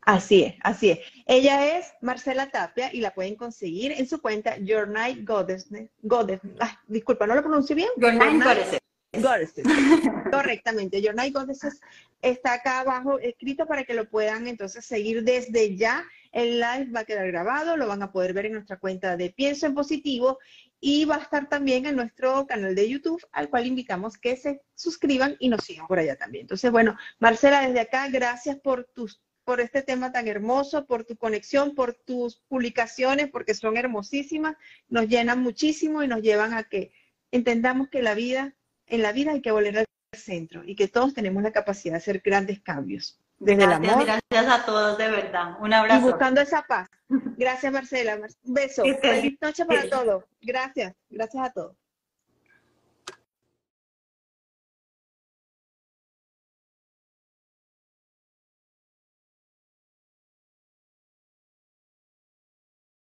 Así es, así es. Ella es Marcela Tapia y la pueden conseguir en su cuenta Your Night Goddess. Goddess disculpa, ¿no lo pronuncio bien? Your Night Goddess. Goddesses. *laughs* Correctamente. Night Goddesses está acá abajo escrito para que lo puedan entonces seguir desde ya. El live va a quedar grabado, lo van a poder ver en nuestra cuenta de Pienso en Positivo y va a estar también en nuestro canal de YouTube, al cual invitamos que se suscriban y nos sigan por allá también. Entonces, bueno, Marcela, desde acá, gracias por tus por este tema tan hermoso, por tu conexión, por tus publicaciones, porque son hermosísimas, nos llenan muchísimo y nos llevan a que entendamos que la vida en la vida hay que volver al centro y que todos tenemos la capacidad de hacer grandes cambios. Desde gracias, el amor. Gracias a todos, de verdad. Un abrazo. Y buscando esa paz. Gracias, Marcela. Un beso. *laughs* Feliz noche para *laughs* todos. Gracias. Gracias a todos.